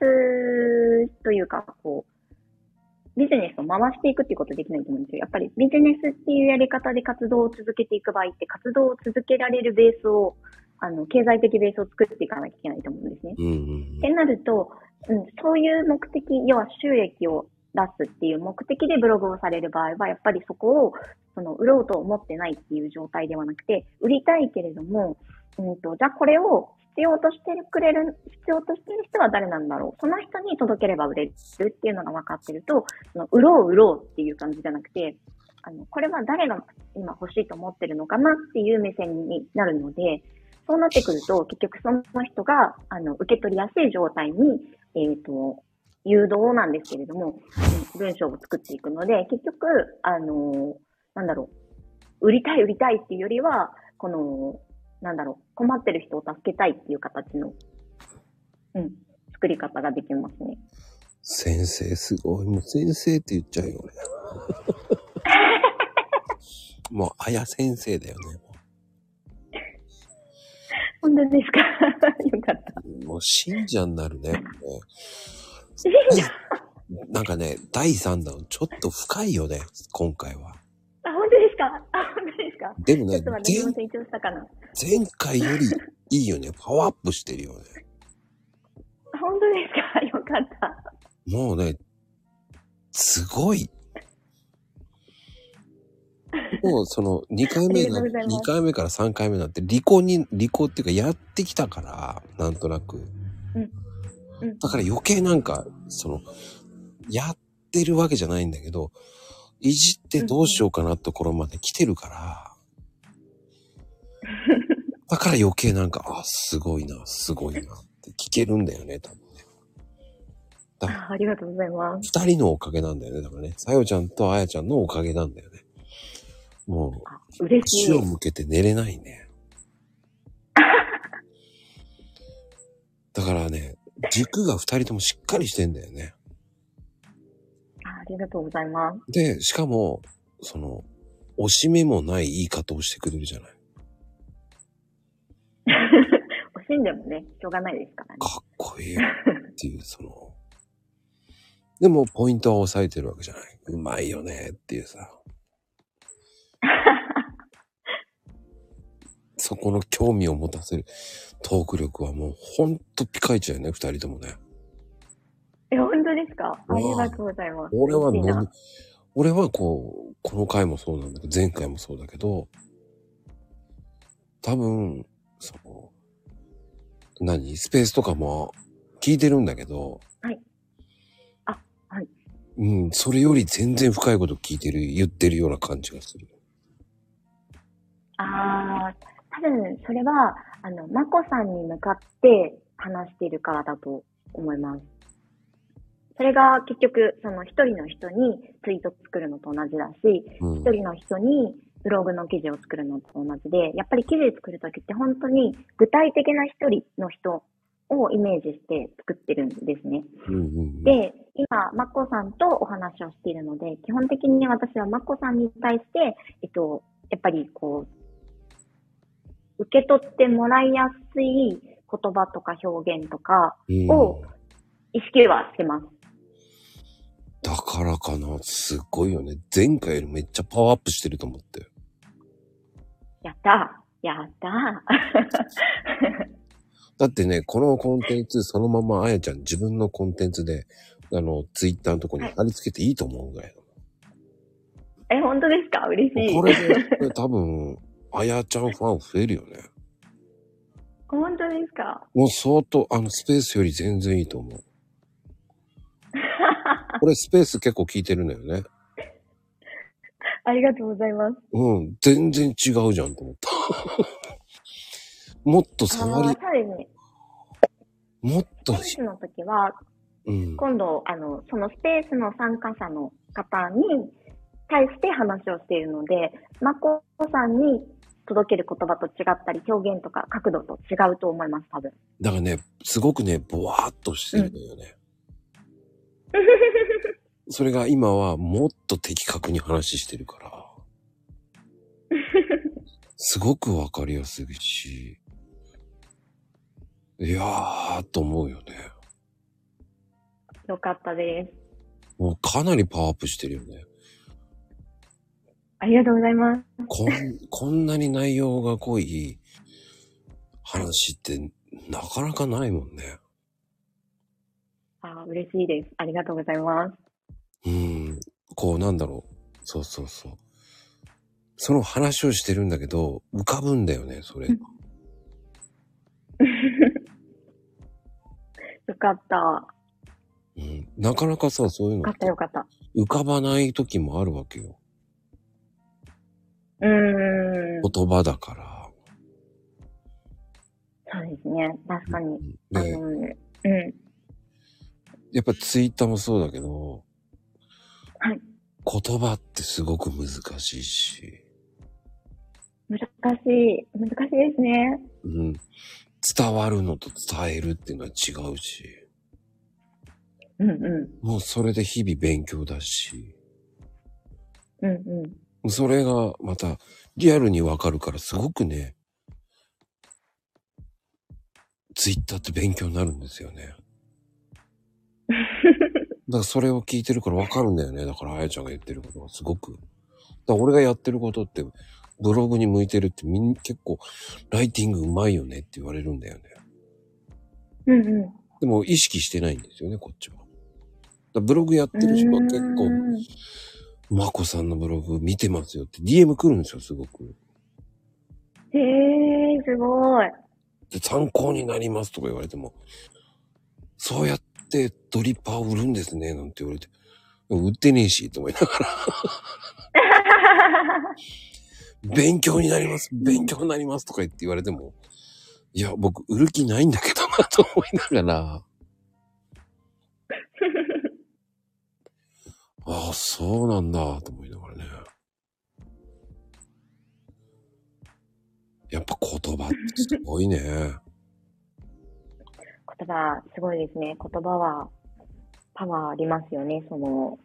というか、こう、ビジネスを回していくっていうことできないと思うんですよ。やっぱりビジネスっていうやり方で活動を続けていく場合って、活動を続けられるベースを、あの、経済的ベースを作っていかなきゃいけないと思うんですね。うんうんってなると、うん、そういう目的、要は収益を出すっていう目的でブログをされる場合は、やっぱりそこを、その、売ろうと思ってないっていう状態ではなくて、売りたいけれども、うんと、じゃあこれを必要としてくれる、必要としてる人は誰なんだろうその人に届ければ売れるっていうのが分かってると、その売ろう売ろうっていう感じじゃなくて、あの、これは誰が今欲しいと思ってるのかなっていう目線になるので、そうなってくると、結局その人が、あの、受け取りやすい状態に、えっ、と、誘導なんですけれども、うん文章を作っていくので、結局、あの、なんだろう、売りたい売りたいっていうよりは、この、なんだろう、困ってる人を助けたいっていう形の、うん、作り方ができますね。先生すごい。もう先生って言っちゃうよね。もう、あや先生だよね。本当ですか？よかった。もう信者になるね。信者？なんかね、第3弾、ちょっと深いよね、今回は。あ、本当ですか？あ、本当ですか？でもねちょっと待って、前成長したかな前回よりいいよね。パワーアップしてるよね。あ本当ですか？よかった。もうね、すごい。もうその2回目がとうございます2回目から3回目になって、離婚に、離婚っていうかやってきたから、なんとなく。うん。だから余計なんか、その、やってるわけじゃないんだけど、いじってどうしようかなところまで来てるから、だから余計なんか、あ、すごいな、すごいなって聞けるんだよね、多分ね。あありがとうございます。二人のおかげなんだよね、だからね。さよちゃんとあやちゃんのおかげなんだよね。もう、あ嬉しい。足を向けて寝れないね。だからね、軸が二人ともしっかりしてんだよね。あありがとうございます。で、しかも、その、惜しめもない言い方をしてくれるじゃない。惜しんでもね、しょうがないですからね。かっこいいよっていう、その、でもポイントは押さえてるわけじゃない。うまいよねっていうさ。そこの興味を持たせるトーク力はもうほんとピカイチだよね、二人ともね。え、本当ですか？ありがとうございます。俺は俺はこう、この回もそうなんだけど、前回もそうだけど、多分、その、何？スペースとかも聞いてるんだけど、はいあはい。うん、それより全然深いこと聞いてる、言ってるような感じがする。ああ、多分それは、あの、まこさんに向かって話しているからだと思います。それが結局、その一人の人にツイート作るのと同じだし、うん一。人の人にブログの記事を作るのと同じで、やっぱり記事作るときって本当に具体的な一人の人をイメージして作ってるんですね。うんうんうん。で、今、マッコさんとお話をしているので、基本的に私はマッコさんに対して、えっと、やっぱりこう、受け取ってもらいやすい言葉とか表現とかうんを意識はしてます。だからかな、すっごいよね。前回よりめっちゃパワーアップしてると思って。やったーやったー だってね、このコンテンツ、そのままあやちゃん自分のコンテンツで、あの、ツイッターのとこに貼り付けていいと思うぐらい。え、本当ですか？嬉しい。これで、これ多分、あやちゃんファン増えるよね。本当ですか？もう相当、あの、スペースより全然いいと思う。これスペース結構聞いてるんだよね。ありがとうございます。うん、全然違うじゃんと思った。もっとあ触り、ーそうですね。もっとスペースの時は、うん。今度、あの、そのスペースの参加者の方に対して話をしているので、まこさんに届ける言葉と違ったり、表現とか角度と違うと思います、多分。だからね、すごくね、ぼわーっとしてるのよね。それが今はもっと的確に話してるから、すごくわかりやすいし、いやー、と思うよね。よかったです。もうかなりパワーアップしてるよね。ありがとうございます。こん、こんなに内容が濃い話ってなかなかないもんね。あー嬉しいです。ありがとうございます。うん。こうなんだろう。そうそうそう。その話をしてるんだけど、浮かぶんだよね、それ。よかった。うん。なかなかさ、そういうのよかったよかった。浮かばない時もあるわけよ。うーん。言葉だから。そうですね。確かに。あで、のうん。やっぱツイッターもそうだけど、はい。言葉ってすごく難しいし、難しい。難しいですね。うん。伝わるのと伝えるっていうのは違うし、うんうもうそれで日々勉強だし、ん。うんうん。それがまたリアルにわかるからすごくね、ツイッターって勉強になるんですよね。だからそれを聞いてるからわかるんだよね。だからあやちゃんが言ってることがすごく。だから俺がやってることってブログに向いてるってみん結構ライティングうまいよねって言われるんだよね。うんうん。でも意識してないんですよね、こっちは。だブログやってる人は結構、まこさんのブログ見てますよって DM 来るんですよ、すごく。へえー、すごい。で、参考になりますとか言われても、そうやってドリッパーを売るんですね、なんて言われて、売ってねえし、と思いながら、勉強になります、勉強になりますとか言って言われても、いや、僕、売る気ないんだけどな、と思いながら、ああ、そうなんだ、と思いながらね。やっぱ言葉ってすごいね。言葉、すごいですね。言葉は、パワーありますよね、その。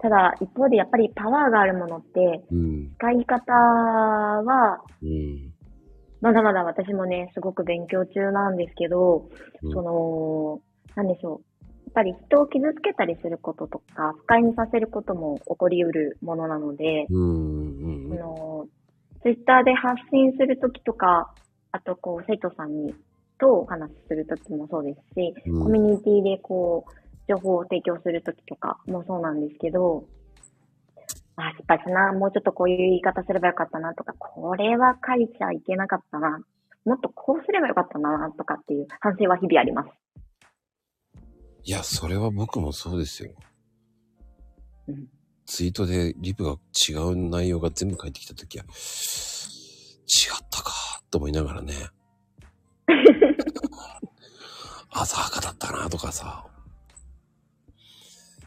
ただ、一方でやっぱりパワーがあるものって、うん。使い方は、うん。まだまだ私もね、すごく勉強中なんですけど、うんその、なんでしょう。やっぱり人を傷つけたりすることとか、不快にさせることも起こりうるものなので、うん。うん。あの、ツイッターで発信するときとか、あとこう、生徒さんに、とお話しするときもそうですし、うんコミュニティでこう、情報を提供するときとかもそうなんですけど、あ、失敗したな、もうちょっとこういう言い方すればよかったなとか、これは書いちゃいけなかったな、もっとこうすればよかったな、とかっていう反省は日々あります。いや、それは僕もそうですよ。うんツイートでリプが違う内容が全部返ってきたときは、違ったか、と思いながらね。浅はかだったな、とかさ。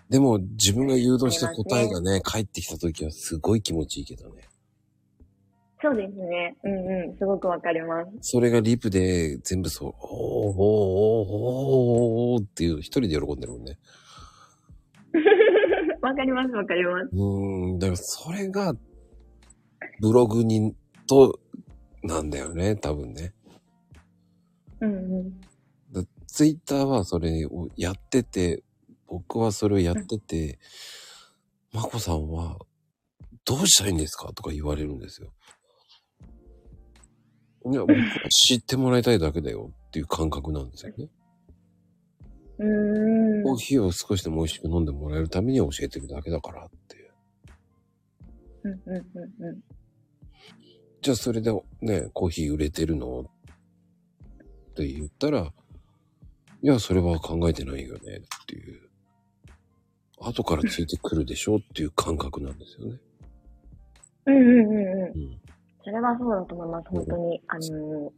でも自分が誘導した答えがね、返ってきたときはすごい気持ちいいけどね。そうですね。うんうん。すごくわかります。それがリプで全部そう、おーおーおーおーおーっていう一人で喜んでるもんね。わかります、わかります。うーん、だからそれが、ブログに、と、なんだよね、多分ね。うんうん。だツイッターはそれをやってて、僕はそれをやってて、まこさんは、どうしたいんですか？とか言われるんですよ。いや、僕は知ってもらいたいだけだよっていう感覚なんですよね。うーん。コーヒーを少しでも美味しく飲んでもらえるために教えてるだけだからっていう。うんうんうんうん。じゃあそれでね、コーヒー売れてるの？って言ったら、いや、それは考えてないよねっていう。後からついてくるでしょっていう感覚なんですよね。うんうんうんうん。うん。それはそうだと思います、本当に。あの、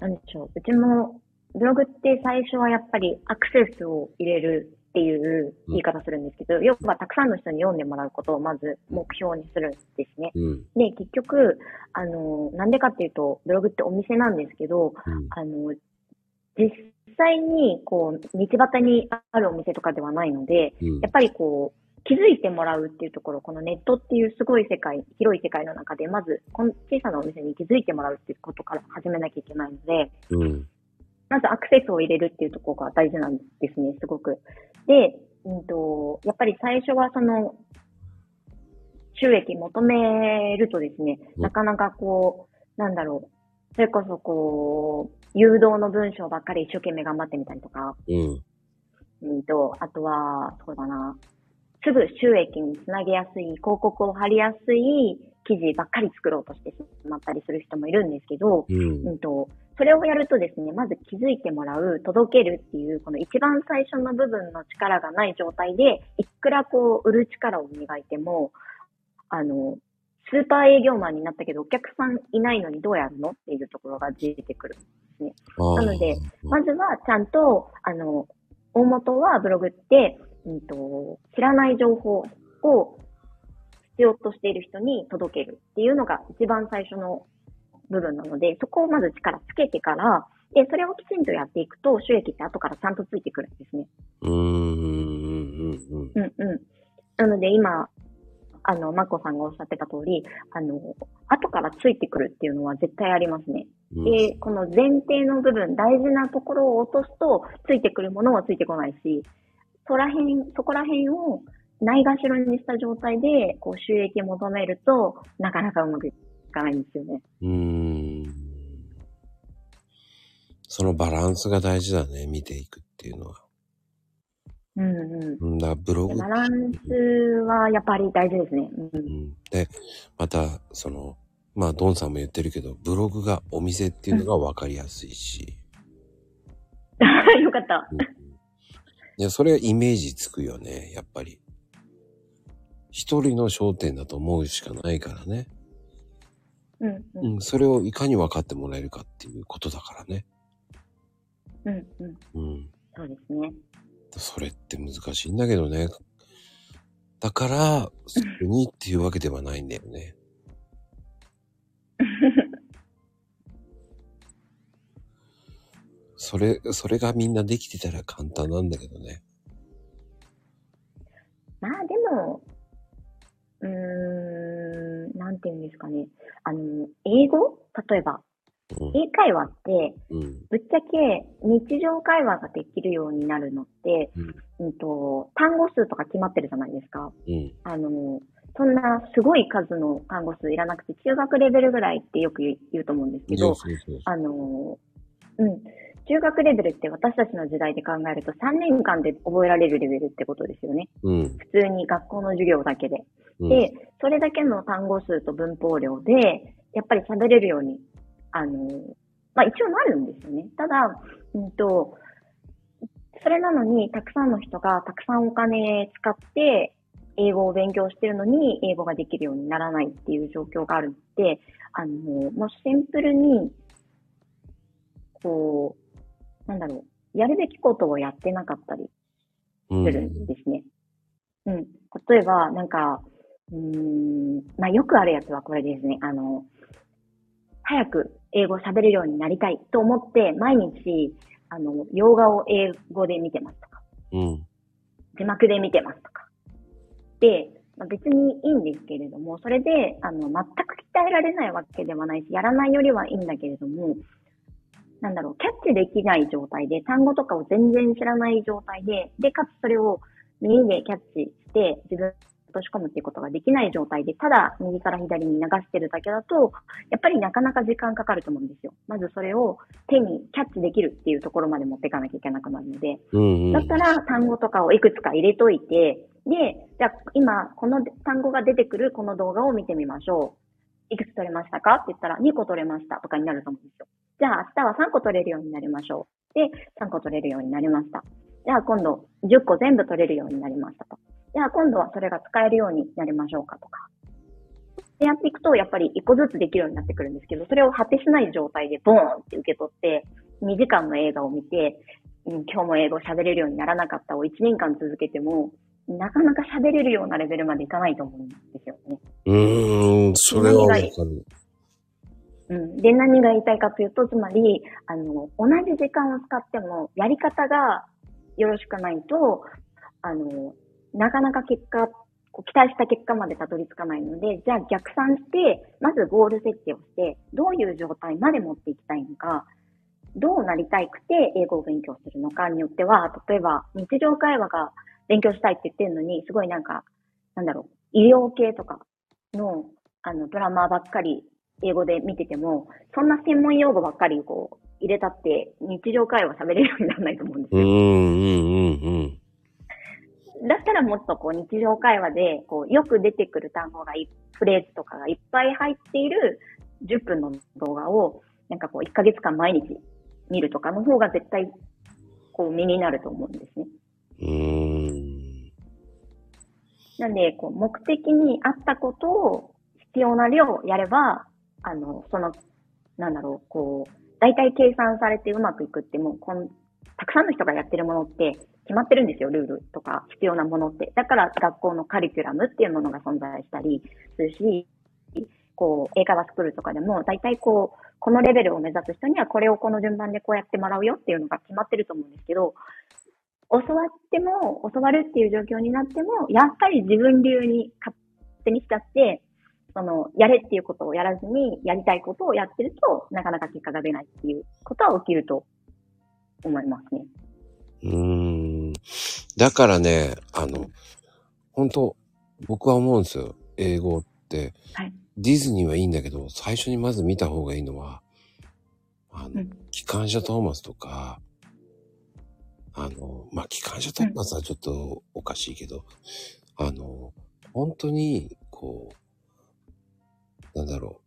なんでしょう。うちも、ブログって最初はやっぱりアクセスを入れるっていう言い方するんですけど、要はたくさんの人に読んでもらうことをまず目標にするんですね。うん。で、結局、あの、なんでかっていうと、ブログってお店なんですけど、うん。あの、実際に、こう、道端にあるお店とかではないので、うんやっぱりこう、気づいてもらうっていうところ、このネットっていうすごい世界、広い世界の中で、まず、この小さなお店に気づいてもらうっていうことから始めなきゃいけないので、うん。まずアクセスを入れるっていうところが大事なんですね、すごく。で、うんと、やっぱり最初はその、収益求めるとですね、うんなかなかこう、なんだろう、それこそこう、誘導の文章ばっかり一生懸命頑張ってみたりとか、うん。うんと、あとは、そうだな、すぐ収益につなげやすい、広告を貼りやすい記事ばっかり作ろうとしてしまったりする人もいるんですけど、うんう。んと、それをやるとですね、まず気づいてもらう、届けるっていう、この一番最初の部分の力がない状態で、いくらこう、売る力を磨いても、あの、スーパー営業マンになったけど、お客さんいないのにどうやるのっていうところが出てくる。あなのでーまずはちゃんと、あの、大元はブログって、うんと、知らない情報を必要としている人に届けるっていうのが一番最初の部分なので、そこをまず力つけてから、で、それをきちんとやっていくと、収益って後からちゃんとついてくるんですね。うーん。うん。うん。うんうん。なので今、あの、マコさんがおっしゃってた通り、あの、後からついてくるっていうのは絶対ありますね。うん。で、この前提の部分、大事なところを落とすと、ついてくるものはついてこないし、そこら辺、そこら辺をないがしろにした状態で、こう収益求めると、なかなかうまくいかないんですよね。うーん。そのバランスが大事だね、見ていくっていうのは。うんうん。うんだ、ブログ。バランスはやっぱり大事ですね。う。うんん。で、また、その、まあ、ドンさんも言ってるけど、ブログがお店っていうのが分かりやすいし。よかった。うんいや、それはイメージつくよね、やっぱり。一人の焦点だと思うしかないからね。うんう。うんん、それをいかに分かってもらえるかっていうことだからね。うんうん。うん。そうですね。それって難しいんだけどね。だから、それにっていうわけではないんだよね。それ、それがみんなできてたら簡単なんだけどね。まあでも、うーん、なんていうんですかね。あの、英語？例えば、うん。英会話って、うん。ぶっちゃけ日常会話ができるようになるのって、うん。うんと、単語数とか決まってるじゃないですか。うん。あの、そんなすごい数の単語数いらなくて、中学レベルぐらいってよく言う言うと思うんですけど、そうそうそうあの、うん。中学レベルって私たちの時代で考えると3年間で覚えられるレベルってことですよね。うん。普通に学校の授業だけで。うん。で、それだけの単語数と文法量で、やっぱり喋れるように、あの、まあ一応なるんですよね。ただ、うんと、それなのに、たくさんの人がたくさんお金使って、英語を勉強してるのに、英語ができるようにならないっていう状況があるって、あの、もうシンプルに、こう、なんだろう、やるべきことをやってなかったりうんするんですね。うん。例えば、なんか、うーん、まあ、よくあるやつはこれですね。あの、早く英語喋れるようになりたいと思って、毎日、あの、洋画を英語で見てますとか、うん。字幕で見てますとか。で、まあ、別にいいんですけれども、それで、あの、全く鍛えられないわけではないし、やらないよりはいいんだけれども、なんだろう、キャッチできない状態で、単語とかを全然知らない状態で、で、かつそれを耳でキャッチして、自分に落とし込むっていうことができない状態で、ただ右から左に流してるだけだと、やっぱりなかなか時間かかると思うんですよ。まずそれを手にキャッチできるっていうところまで持っていかなきゃいけなくなるので、うん。うん。だったら単語とかをいくつか入れといて、で、じゃあ今この単語が出てくるこの動画を見てみましょう。いくつ取れましたか？って言ったら2個取れましたとかになると思うんですよ。じゃあ明日は3個取れるようになりましょう。で、3個取れるようになりました。じゃあ今度10個全部取れるようになりましたと。じゃあ今度はそれが使えるようになりましょうかとか。でやっていくと、やっぱり1個ずつできるようになってくるんですけど、それを果てしない状態でボーンって受け取って、2時間の映画を見て、うん今日も英語喋れるようにならなかったを1年間続けても、なかなか喋れるようなレベルまでいかないと思うんですよね。うーん、それはわかる。うん。で、何が言いたいかというと、つまり、あの、同じ時間を使っても、やり方がよろしくないと、あの、なかなか結果、こう期待した結果までたどり着かないので、じゃあ逆算して、まずゴール設定をして、どういう状態まで持っていきたいのか、どうなりたいくて英語を勉強するのかによっては、例えば日常会話が勉強したいって言ってるのに、すごいなんか、なんだろう、医療系とかの、あの、ドラマばっかり英語で見てても、そんな専門用語ばっかりこう、入れたって日常会話喋れるようにならないと思うんですよ。うん、うん、うん、うん。だったらもっとこう日常会話で、こう、よく出てくる単語がい、フレーズとかがいっぱい入っている10分の動画を、なんかこう1ヶ月間毎日見るとかの方が絶対、こう身になると思うんですね。うーん。なんで、こう、目的に合ったことを必要な量やれば、あの、その、なんだろう、こう、大体計算されてうまくいくってもうこん、たくさんの人がやってるものって決まってるんですよ、ルールとか必要なものって。だから学校のカリキュラムっていうものが存在したりするし、こう、英会話スクールとかでも、大体こう、このレベルを目指す人にはこれをこの順番でこうやってもらうよっていうのが決まってると思うんですけど、教わっても、教わるっていう状況になっても、やっぱり自分流に勝手にしちゃって、その、やれっていうことをやらずに、やりたいことをやってると、なかなか結果が出ないっていうことは起きると思いますね。うーん。だからね、あの、本当僕は思うんですよ。英語って。はいディズニーはいいんだけど、最初にまず見た方がいいのは、あの、うん機関車トーマスとか、あの、まあ、機関車トーマスはちょっとおかしいけど、あの、本当に、こう、なんだろ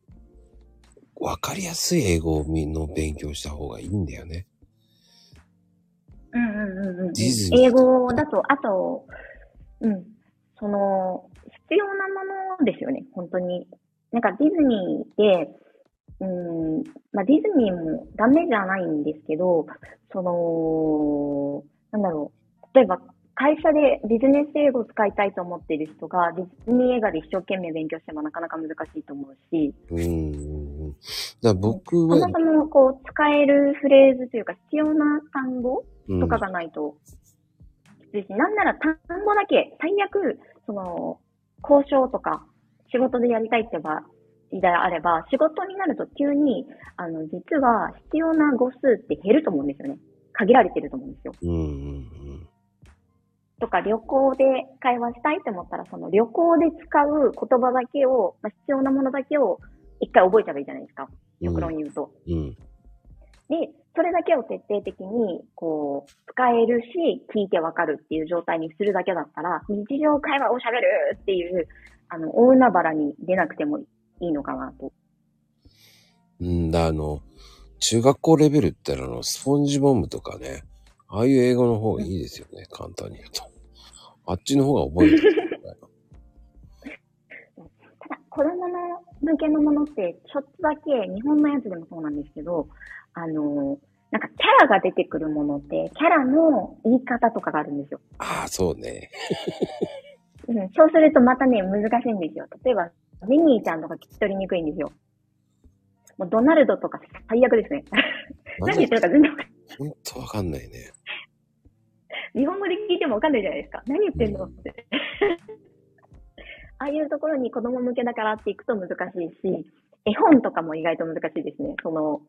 う、わかりやすい英語の勉強した方がいいんだよね。うんうんうんうん。英語だと、あと、うん、その、必要なものですよね、本当に。なんかディズニーで、うん、まあディズニーもダメじゃないんですけど、その、なんだろう、例えば会社でビジネス英語を使いたいと思っている人が、ディズニー映画で一生懸命勉強してもなかなか難しいと思うし、うーん。だ僕は、そもそもこう使えるフレーズというか必要な単語うんとかがないときついし、なんなら単語だけ、最悪、その、交渉とか、仕事でやりたいってば、であれば、仕事になると急に、あの、実は必要な語数って減ると思うんですよね。限られてると思うんですよ。うんうんとか、旅行で会話したいって思ったら、その旅行で使う言葉だけを、まあ、必要なものだけを一回覚えちゃえばいいじゃないですか。極論言うと。うん。うん。で、それだけを徹底的に、こう、使えるし、聞いてわかるっていう状態にするだけだったら、日常会話を喋るっていう、あの、大海原に出なくてもいいのかなと。うんだ、あの、中学校レベルってあの、スポンジボムとかね、ああいう英語の方がいいですよね、簡単に言うと。あっちの方が覚えてる。ただ、子供の向けのものって、ちょっとだけ、日本のやつでもそうなんですけど、あの、なんかキャラが出てくるものって、キャラの言い方とかがあるんですよ。ああ、そうね。うん、そうするとまたね、難しいんですよ。例えば、ミニーちゃんとか聞き取りにくいんですよ。もうドナルドとか最悪ですね。何言ってるか全然わかんないほんとわかんないね。日本語で聞いてもわかんないじゃないですか。何言ってんの？って。ああいうところに子供向けだからっていくと難しいし、絵本とかも意外と難しいですね。その、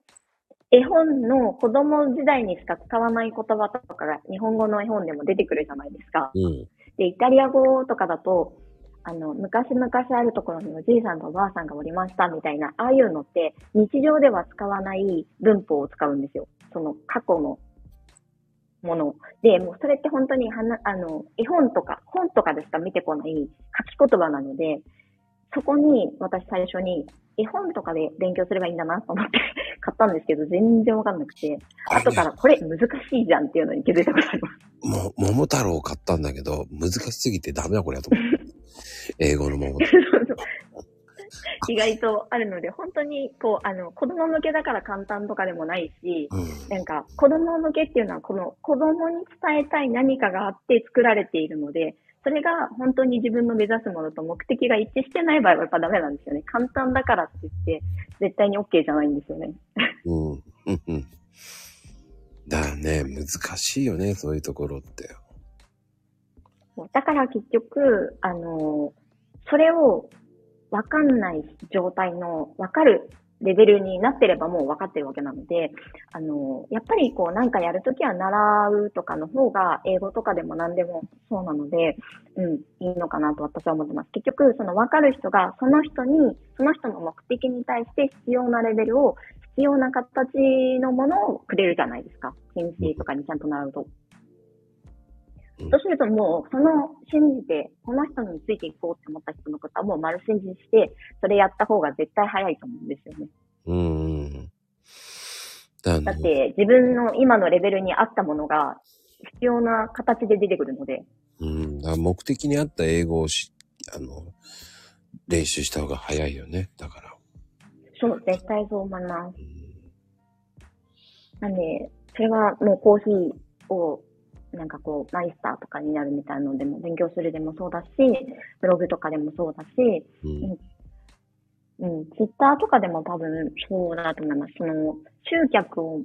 絵本の子供時代にしか使わない言葉とかが日本語の絵本でも出てくるじゃないですか。うん。で、イタリア語とかだと、あの、昔々あるところにおじいさんとおばあさんがおりましたみたいな、ああいうのって日常では使わない文法を使うんですよ。その過去のもの。で、もうそれって本当にはな、あの、絵本とか、本とかでしか？見てこない書き言葉なので、そこに私最初に絵本とかで勉強すればいいんだなと思って 買ったんですけど、全然わかんなくて、あれね後からこれ難しいじゃんっていうのに気づいたことあります。も、桃太郎を買ったんだけど、難しすぎてダメだこれやと思って。英語の桃太そうそう意外とあるので、本当に、こう、あの、子供向けだから簡単とかでもないし、郎。うん。なんか、子供向けっていうのは、この子供に伝えたい何かがあって作られているので、それが本当に自分の目指すものと目的が一致してない場合はやっぱダメなんですよね。簡単だからって言って、絶対に OK じゃないんですよね。うん。うん。うん。だね、難しいよね、そういうところって。だから結局、あの、それをわかんない状態の、わかるレベルになってればもう分かってるわけなので、あの、やっぱりこうなんかやるときは習うとかの方が英語とかでも何でもそうなので、うん、いいのかなと私は思ってます。結局、その分かる人がその人に、その人の目的に対して必要なレベルを、必要な形のものをくれるじゃないですか。先生とかにちゃんと習うと。そうするともう、その信じて、この人についていこうって思った人のことはもう丸信じして、それやった方が絶対早いと思うんですよね。うん。だだって自分の今のレベルに合ったものが必要な形で出てくるので。うん。だ目的に合った英語をし、あの、練習した方が早いよね。だから。そう、絶対そう思います。うん、なんで、それはもうコーヒーをなんかこう、マイスターとかになるみたいなのでも、勉強するでもそうだし、ブログとかでもそうだし、うん、うん、ツイッターとかでも多分そうだと思います。その、集客をし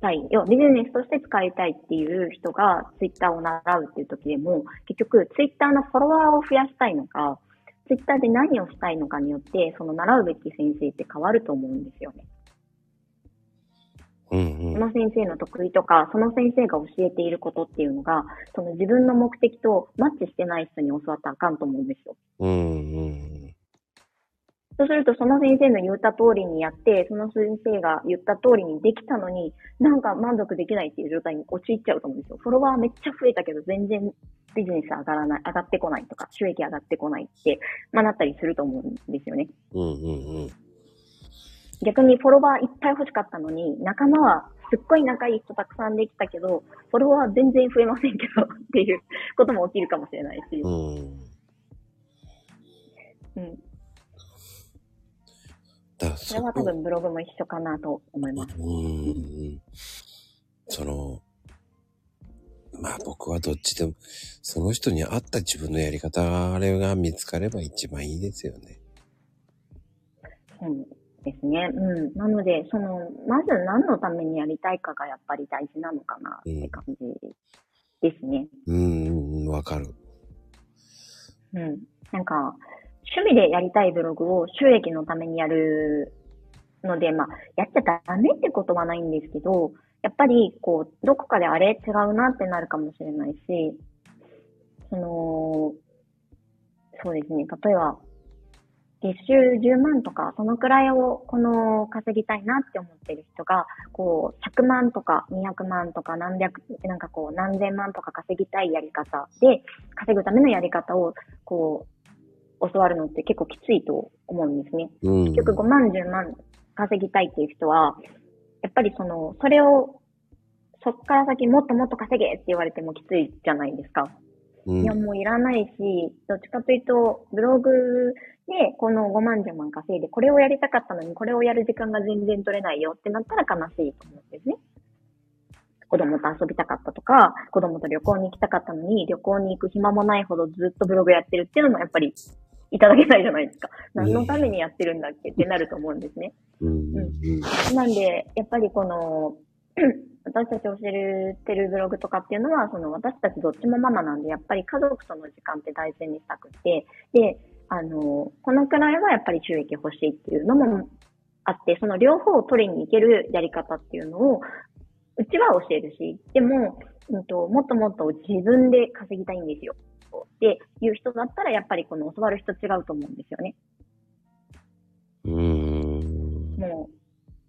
たい、要はビジネスとして使いたいっていう人がツイッターを習うっていう時でも、結局ツイッターのフォロワーを増やしたいのか、ツイッターで何をしたいのかによって、その習うべき先生って変わると思うんですよね。うんうん、その先生の得意とか、その先生が教えていることっていうのが、その自分の目的とマッチしてない人に教わったらあかんと思うんですよ。うんうん、そうすると、その先生の言った通りにやって、その先生が言った通りにできたのに、なんか満足できないっていう状態に陥っちゃうと思うんですよ。フォロワーめっちゃ増えたけど、全然ビジネス上がらない、上がってこないとか、収益上がってこないって、まあなったりすると思うんですよね。うんうんうん逆にフォロワーいっぱい欲しかったのに、仲間はすっごい仲いい人たくさんできたけど、フォロワー全然増えませんけど っていうことも起きるかもしれないし。うん。うん。だそれは多分ブログも一緒かなと思います。うん。その、まあ僕はどっちでも、その人に合った自分のやり方、あれが見つかれば一番いいですよね。うん。ですね。うん。なので、その、まず何のためにやりたいかがやっぱり大事なのかなって感じですね。うん、わ、かる。うん。なんか、趣味でやりたいブログを収益のためにやるので、まあ、やっちゃダメってことはないんですけど、やっぱり、こう、どこかであれ違うなってなるかもしれないし、その、そうですね。例えば、月収10万とか、そのくらいを、この、稼ぎたいなって思ってる人が、こう、100万とか200万とか何百、なんかこう、何千万とか稼ぎたいやり方で、稼ぐためのやり方を、こう、教わるのって結構きついと思うんですね。うん、結局5万、10万稼ぎたいっていう人は、やっぱりその、それを、そっから先もっともっと稼げって言われてもきついじゃないですか。うん、いや、もういらないし、どっちかというと、ブログで、この5万10万稼いで、これをやりたかったのに、これをやる時間が全然取れないよってなったら悲しいと思うんですね。子供と遊びたかったとか、子供と旅行に行きたかったのに、旅行に行く暇もないほどずっとブログやってるっていうのもやっぱりいただけないじゃないですか。何のためにやってるんだっけ？ってなると思うんですね。うん。うん、なんで、やっぱりこの、私たち教えてるブログとかっていうのは、その私たちどっちもママなんで、やっぱり家族との時間って大事にしたくて、で、あの、このくらいはやっぱり収益欲しいっていうのもあって、その両方を取りに行けるやり方っていうのを、うちは教えるし、でも、うんと、もっともっと自分で稼ぎたいんですよ。っていう人だったら、やっぱりこの教わる人違うと思うんですよね。うん。も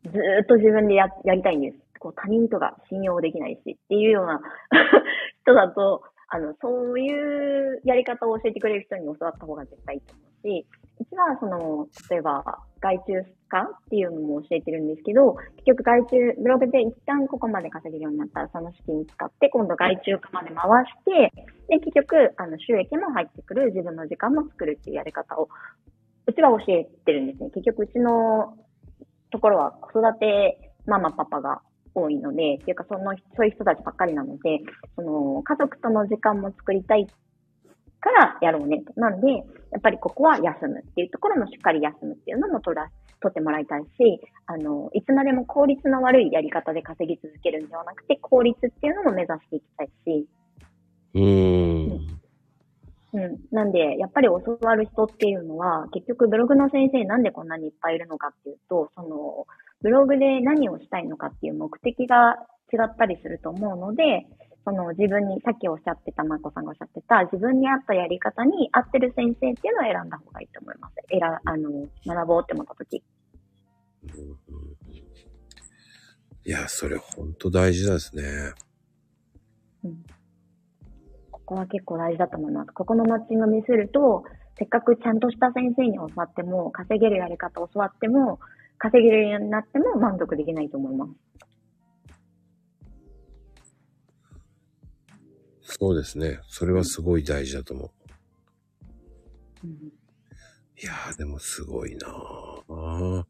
う、ずーっと自分でややりたいんです。こう他人とか信用できないしっていうような 人だと、あの、そういうやり方を教えてくれる人に教わった方が絶対いいと思うし、うちは、その、例えば、外注化っていうのも教えてるんですけど、結局外注、ブログで一旦ここまで稼げるようになったら、その資金使って、今度外注化まで回して、で、結局、あの、収益も入ってくる、自分の時間も作るっていうやり方を、うちは教えてるんですね。結局、うちのところは子育てママパパが多いので、っていうかその、そういう人たちばっかりなので、その、家族との時間も作りたいからやろうねと。なんで、やっぱりここは休むっていうところもしっかり休むっていうのも取ら、取ってもらいたいし、あの、いつまでも効率の悪いやり方で稼ぎ続けるんではなくて、効率っていうのも目指していきたいし。うーん。うん。なんで、やっぱり教わる人っていうのは、結局ブログの先生なんでこんなにいっぱいいるのかっていうと、その、ブログで何をしたいのかっていう目的が違ったりすると思うので、その自分に、さっきおっしゃってた、まこさんがおっしゃってた、自分に合ったやり方に合ってる先生っていうのを選んだ方がいいと思います。選、あの、学ぼうって思った時。うんうんいや、それほんと大事ですね。ここは結構大事だと思います。ここのマッチング見せると、せっかくちゃんとした先生に教わっても、稼げるやり方を教わっても、稼げるようになっても満足できないと思います。そうですね。それはすごい大事だと思う。うん、いやー、でもすごいなぁ。も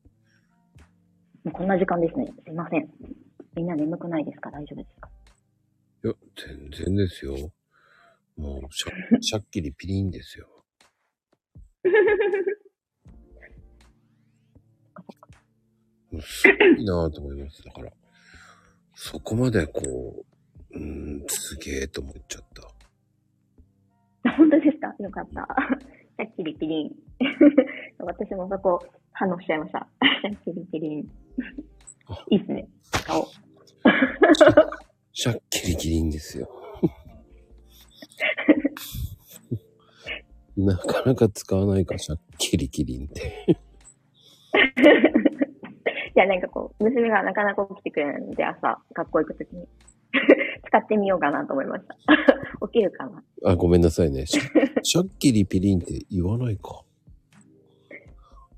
うこんな時間ですね。すいません。みんな眠くないですか？大丈夫ですか？いや、全然ですよ。もう、しゃ しゃっきりピリンですよ。すごいなぁと思います。だから、そこまでこう、うーん、すげえと思っちゃった。本当ですか？よかった。シャッキリピリン。私もそこ反応しちゃいました。シャッキリピリン。いいっすね。顔。しゃっきりキリンですよ。なかなか使わないか、しゃっきりキリンって。いや、なんかこう、娘がなかなか起きてくれないので、朝、学校行くときに。使ってみようかなと思いました。起きるかなあ、ごめんなさいね。し ゃっきりピリンって言わないか。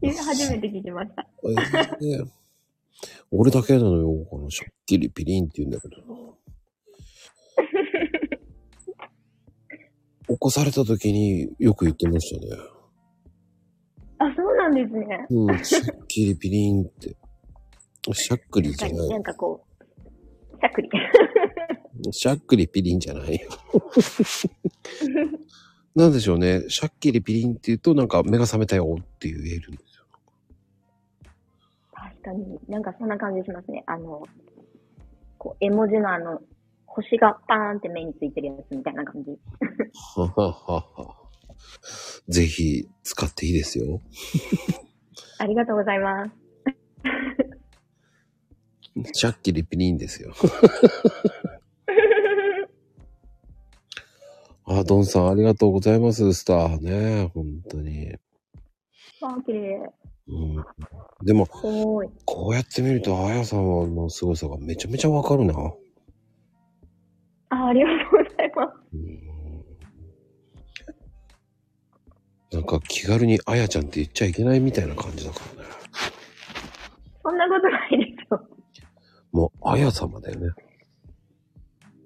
初めて聞きました。えー俺だけなのよ、このしゃっきりピリンって言うんだけどな。起こされた時によく言ってましたね。あ、そうなんですね。うん、しゃっきりピリンって。しゃっくりじゃな。確かにないんかこう、しゃっくり。しゃっくりピリンじゃないよ。なんでしょうね。しゃっきりピリンって言うとなんか目が覚めたよって言えるんですよ。確かに、なんかそんな感じしますね。あの、こう、絵文字のあの、星がパーンって目についてるやつみたいな感じ。はははは。ぜひ使っていいですよ。ありがとうございます。しゃっきりピリンですよ。あ、ドンさんありがとうございます。スターね。本当に。あ、綺麗。うん、でも。こうやって見ると、あやさんの凄さがめちゃめちゃわかるな。あ、ありがとうございます。うんなんか気軽にあやちゃんって言っちゃいけないみたいな感じだからね。そんなことないで。もう、あや様だよね。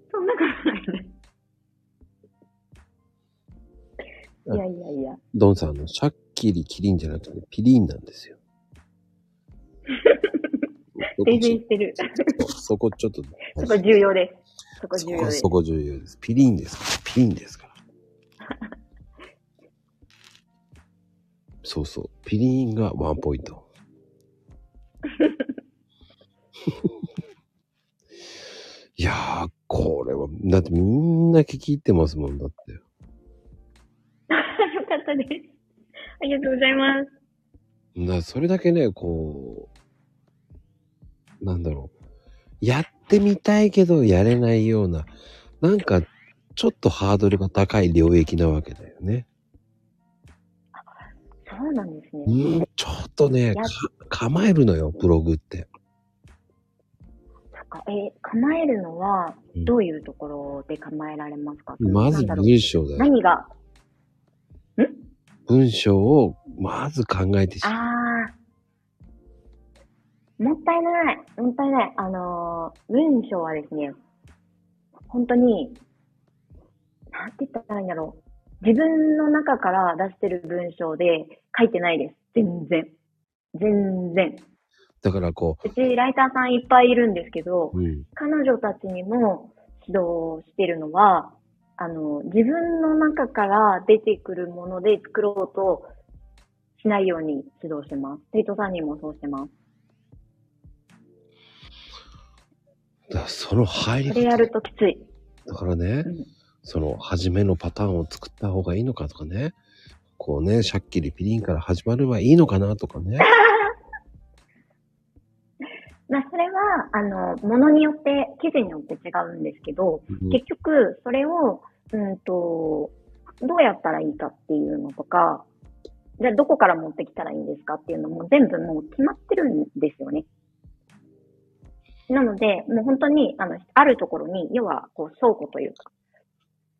そんなことないです。いやいやいや。ドンさんのシャッキリキリンじゃなくて、ピリンなんですよ。してる。そそこちょっと、そこ重要です。そこそ重要ですこそ。こ重要です。ピリンですから。ピリンですから。そうそう。ピリンがワンポイント。いやー、これは、だってみんな聞き入ってますもんだって。よかったです。ありがとうございます。なそれだけね、こう、なんだろう。やってみたいけどやれないような、なんか、ちょっとハードルが高い領域なわけだよね。そうなんですね。うん、ちょっとね、構えるのよ、ブログって。えー構えるのはうん、どういうところで構えられますか、まずなんだろう文章だよ。何が、文章をまず考えてしあー。もったいない。もったいない。あのー文章はですね、本当に、なんて言ったらいいんだろう。自分の中から出してる文章で書いてないです。全然。全然。だからこうちライターさんいっぱいいるんですけど、う、うん。彼女たちにも指導してるのは、あの、自分の中から出てくるもので作ろうとしないように指導してます。生徒さんにもそうしてます。だその入り方それやるときつい。だからね、うんその、初めのパターンを作った方がいいのかとかね。こうね、シャッキリピリンから始まればいいのかなとかね。まあ、それは、あの、ものによって、記事によって違うんですけど、うん結局、それを、うんと、どうやったらいいかっていうのとか、じゃあどこから持ってきたらいいんですかっていうのも全部もう決まってるんですよね。なので、もう本当に、あの、あるところに、要は、こう、倉庫というか、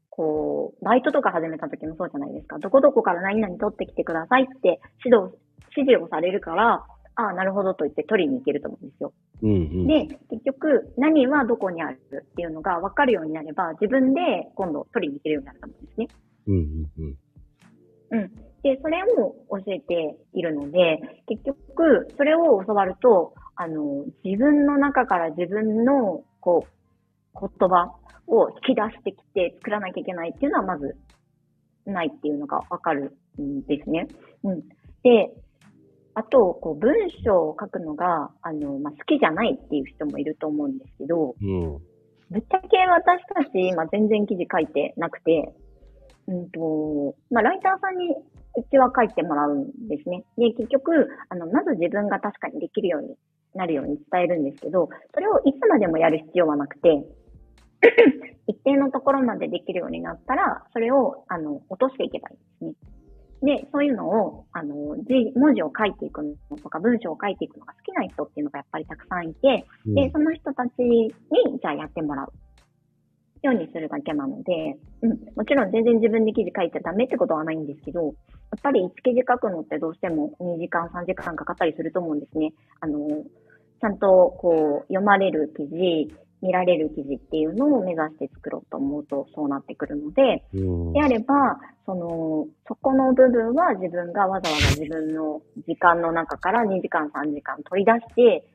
こう、バイトとか始めた時もそうじゃないですか。どこどこから何々取ってきてくださいって指導、指示をされるから、ああ、なるほどと言って取りに行けると思うんですよ。うんうん。で、結局、何はどこにあるっていうのが分かるようになれば、自分で今度取りに行けるようになると思うんですね。うんうんうん。うん。で、それを教えているので、結局、それを教わると、あの、自分の中から自分の、こう、言葉を引き出してきて作らなきゃいけないっていうのはまず、ないっていうのがわかるんですね。うん。で、あと、こう、文章を書くのが、あの、まあ、好きじゃないっていう人もいると思うんですけど、うん。ぶっちゃけ私たち今全然記事書いてなくて、うんと、まあ、ライターさんにうちは書いてもらうんですね。で、結局、あの、まず自分が確かにできるようになるように伝えるんですけど、それをいつまでもやる必要はなくて、一定のところまでできるようになったら、それを、あの、落としていけばいいんですね。で、そういうのを、あの、字、文字を書いていくのとか、文章を書いていくのが好きな人っていうのがやっぱりたくさんいて、で、その人たちに、じゃあやってもらう。ようにするだけなので、うん、もちろん全然自分で記事書いてダメってことはないんですけど、やっぱり1記事書くのってどうしても2時間、3時間かかったりすると思うんですね。あの、ちゃんとこう、読まれる記事、見られる記事っていうのを目指して作ろうと思うとそうなってくるので、うん。であれば、その、そこの部分は自分がわざわざ自分の時間の中から2時間、3時間取り出して、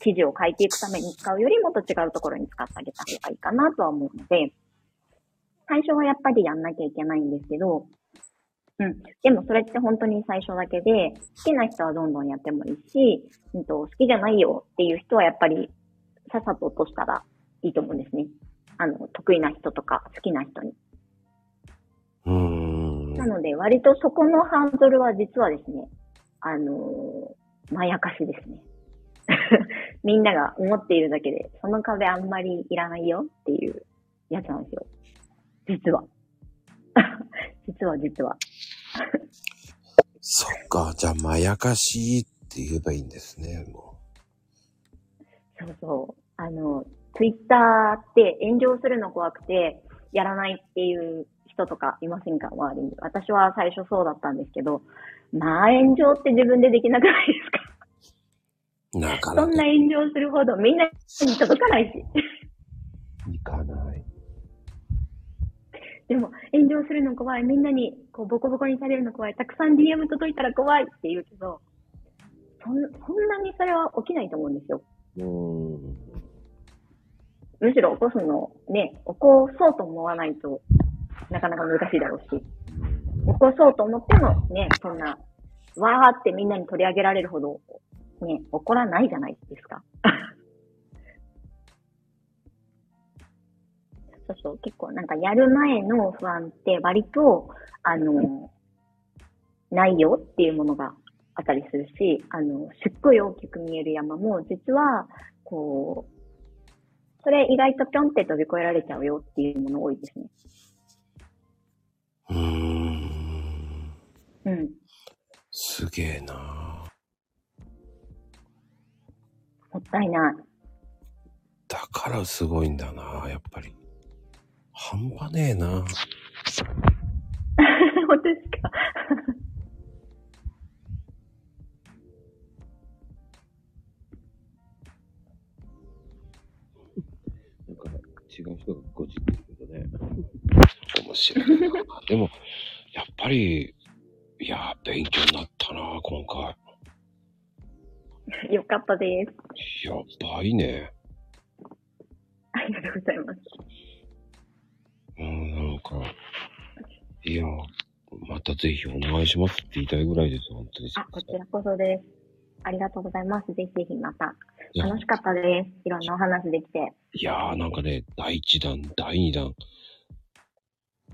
記事を書いていくために使うよりもっと違うところに使ってあげた方がいいかなとは思うので、最初はやっぱりやんなきゃいけないんですけど、うん。でもそれって本当に最初だけで、好きな人はどんどんやってもいいし、うんと、好きじゃないよっていう人はやっぱりさっさと落としたらいいと思うんですね。あの、得意な人とか好きな人に。うーん。なので、割とそこのハンドルは実はですね、あのーまやかしですね。みんなが思っているだけで、その壁あんまりいらないよっていうやつなんですよ。実は。実は実は。そっか。じゃあ、まやかしって言えばいいんですね。もそうそう。あの、ツイッターって炎上するの怖くて、やらないっていう人とかいませんか？周りに。私は最初そうだったんですけど、まあ炎上って自分でできなくないですか？う。なかなかそんな炎上するほどみんなに届かないし。いかない。でも、炎上するの怖い。みんなにこうボコボコにされるの怖い。たくさん DM 届いたら怖いって言うけど、そんそんなにそれは起きないと思うんですよ。うーん。むしろ起こすの、ね、起こそうと思わないとなかなか難しいだろうし。起こそうと思ってもね、そんな、わーってみんなに取り上げられるほど、ね、起こらないじゃないですか。そうそう、結構なんかやる前の不安って割と、あの、ないよっていうものがあったりするし、あの、すっごい大きく見える山も、実は、こう、それ意外とぴょんって飛び越えられちゃうよっていうもの多いですね。うーん。うん。すげえなもったいない。だからすごいんだなやっぱり。半端ねえな 本当ですか？違う人がごじってるけどね。面白いな。でも、やっぱり、いや、勉強になったな今回。よかったです。やばいね。ありがとうございます。うん、なんか、いや、またぜひお願いしますって言いたいぐらいです、本当に。あ、こちらこそです。ありがとうございます。ぜひぜひまた。楽しかったです。いろんなお話できて。いやーなんかね、第1弾、第2弾、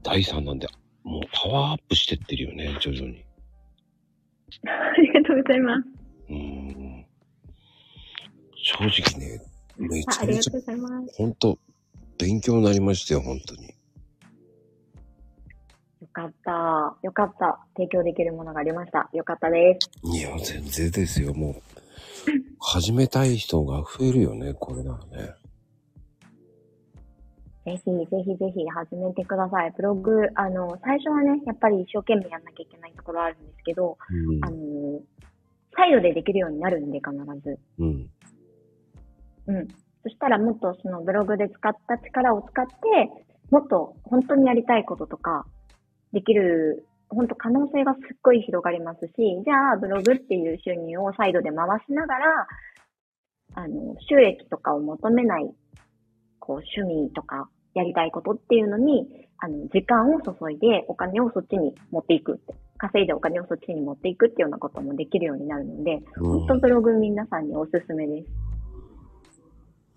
第3なんで、もうパワーアップしてってるよね、徐々に。ありがとうございます。うーん。正直ね、めちあありがゃめちゃ、とうございます。ほんと、勉強になりましたよ、本当に。よかった。よかった。提供できるものがありました。よかったです。いや、全然ですよ、もう。始めたい人が増えるよね、これならね。ぜひ、ぜひぜひ始めてください。ブログ、あの、最初はね、やっぱり一生懸命やんなきゃいけないところあるんですけど、あの、サイドでできるようになるんで、必ず。うん。うん。うん。そしたらもっとそのブログで使った力を使って、もっと本当にやりたいこととか、できる、本当可能性がすっごい広がりますし、じゃあブログっていう収入をサイドで回しながら、あの、収益とかを求めない、こう、趣味とか、やりたいことっていうのに、あの、時間を注いでお金をそっちに持っていくって、稼いでお金をそっちに持っていくっていうようなこともできるようになるので、本当ブログ皆さんにおすすめです。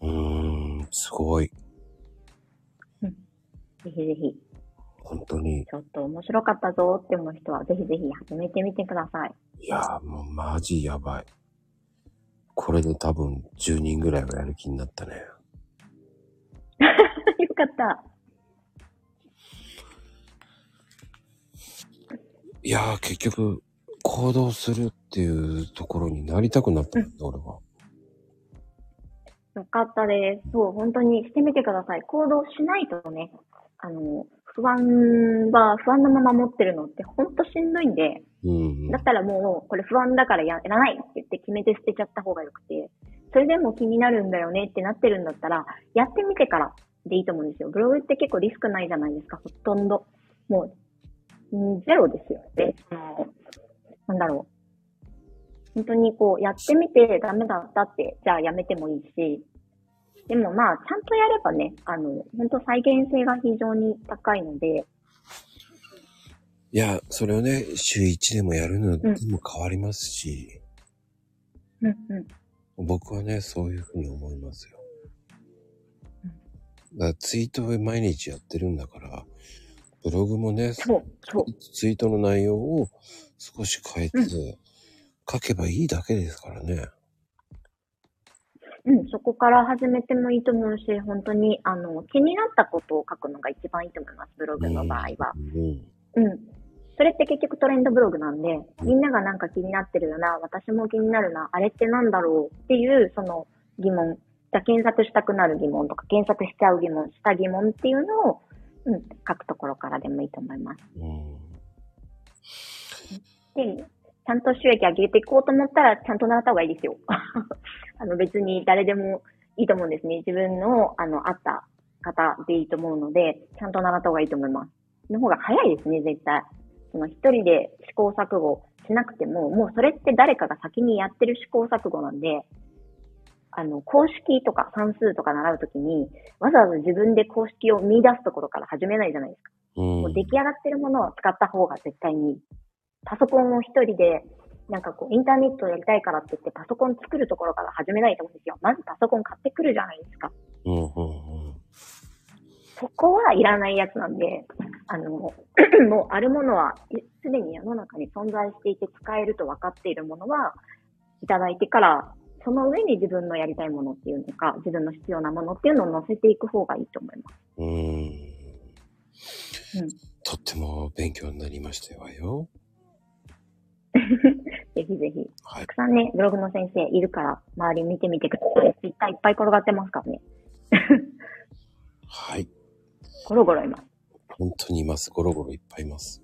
うーん、すごい。ぜひぜひ。本当に。ちょっと面白かったぞって思う人は、ぜひぜひ始めてみてください。いやー、もうマジやばい。これで多分10人ぐらいはやる気になったね。よかった。いやー、結局、行動するっていうところになりたくなったんだ、俺は。よかったです。そう、本当にしてみてください。行動しないとね、あの、不安は、不安のまま持ってるのって本当しんどいんで、うん。だったらもう、これ不安だからやらないって言って決めて捨てちゃった方がよくて、それでも気になるんだよねってなってるんだったら、やってみてからでいいと思うんですよ。ブログって結構リスクないじゃないですか、ほとんど。もう、んゼロですよ。で、なんだろう。本当にこう、やってみてダメだったって、じゃあやめてもいいし、でもまあ、ちゃんとやればね、あの、本当再現性が非常に高いので、いや、それをね、週1でもやるのでも変わりますし、うんうん。僕はね、そういうふうに思いますよ。だツイートを毎日やってるんだから、ブログもね、そう、そう。ツイートの内容を少し変えて、書けばいいだけですからね。うん、そこから始めてもいいと思うし、本当に、あの、気になったことを書くのが一番いいと思います、ブログの場合は。うん。うん。それって結局トレンドブログなんで、みんながなんか気になってるよな、私も気になるな、あれってなんだろうっていう、その疑問。じゃあ検索したくなる疑問とか、検索しちゃう疑問、した疑問っていうのを、うん、書くところからでもいいと思います。うん。で、ちゃんと収益上げていこうと思ったら、ちゃんと習った方がいいですよ。あの別に誰でもいいと思うんですね。自分の、あの、あった方でいいと思うので、ちゃんと習った方がいいと思います。の方が早いですね、絶対。その一人で試行錯誤しなくても、もうそれって誰かが先にやってる試行錯誤なんで、あの、公式とか算数とか習うときに、わざわざ自分で公式を見出すところから始めないじゃないですか。うんもう出来上がってるものを使った方が絶対にいい。パソコンを一人で、なんかこう、インターネットをやりたいからって言って、パソコン作るところから始めないと思うんですよ。まずパソコン買ってくるじゃないですか。うんうんうん。そこはいらないやつなんで、あの、もうあるものは、いすでに世の中に存在していて使えると分かっているものは、いただいてから、その上に自分のやりたいものっていうのか、自分の必要なものっていうのを載せていく方がいいと思います。うーん。うんとっても勉強になりましたわよ。ぜひぜひ。はいたく。さんね、ブログの先生いるから、周り見てみてください。ツイッターいっぱい転がってますからね。はい。ゴロゴロいます。本当にいます。ゴロゴロいっぱいいます。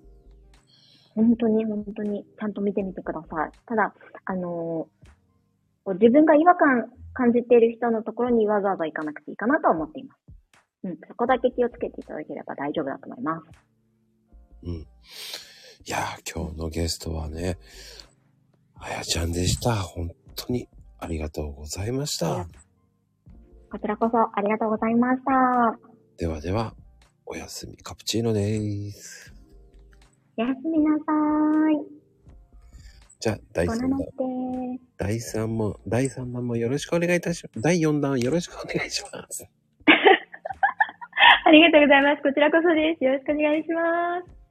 本当に本当にちゃんと見てみてください。ただ、あのー自分が違和感感じている人のところにわざわざ行かなくていいかなとは思っています。うん、そこだけ気をつけていただければ大丈夫だと思います。うん。いやー、今日のゲストはね、あやちゃんでした。本当にありがとうございました。こちらこそありがとうございました。ではでは、おやすみ。カプチーノです。おやすみなさい。じゃあ、第3弾。第3も、第3弾もよろしくお願いいたします。第4弾よろしくお願いします。ありがとうございます。こちらこそです。よろしくお願いします。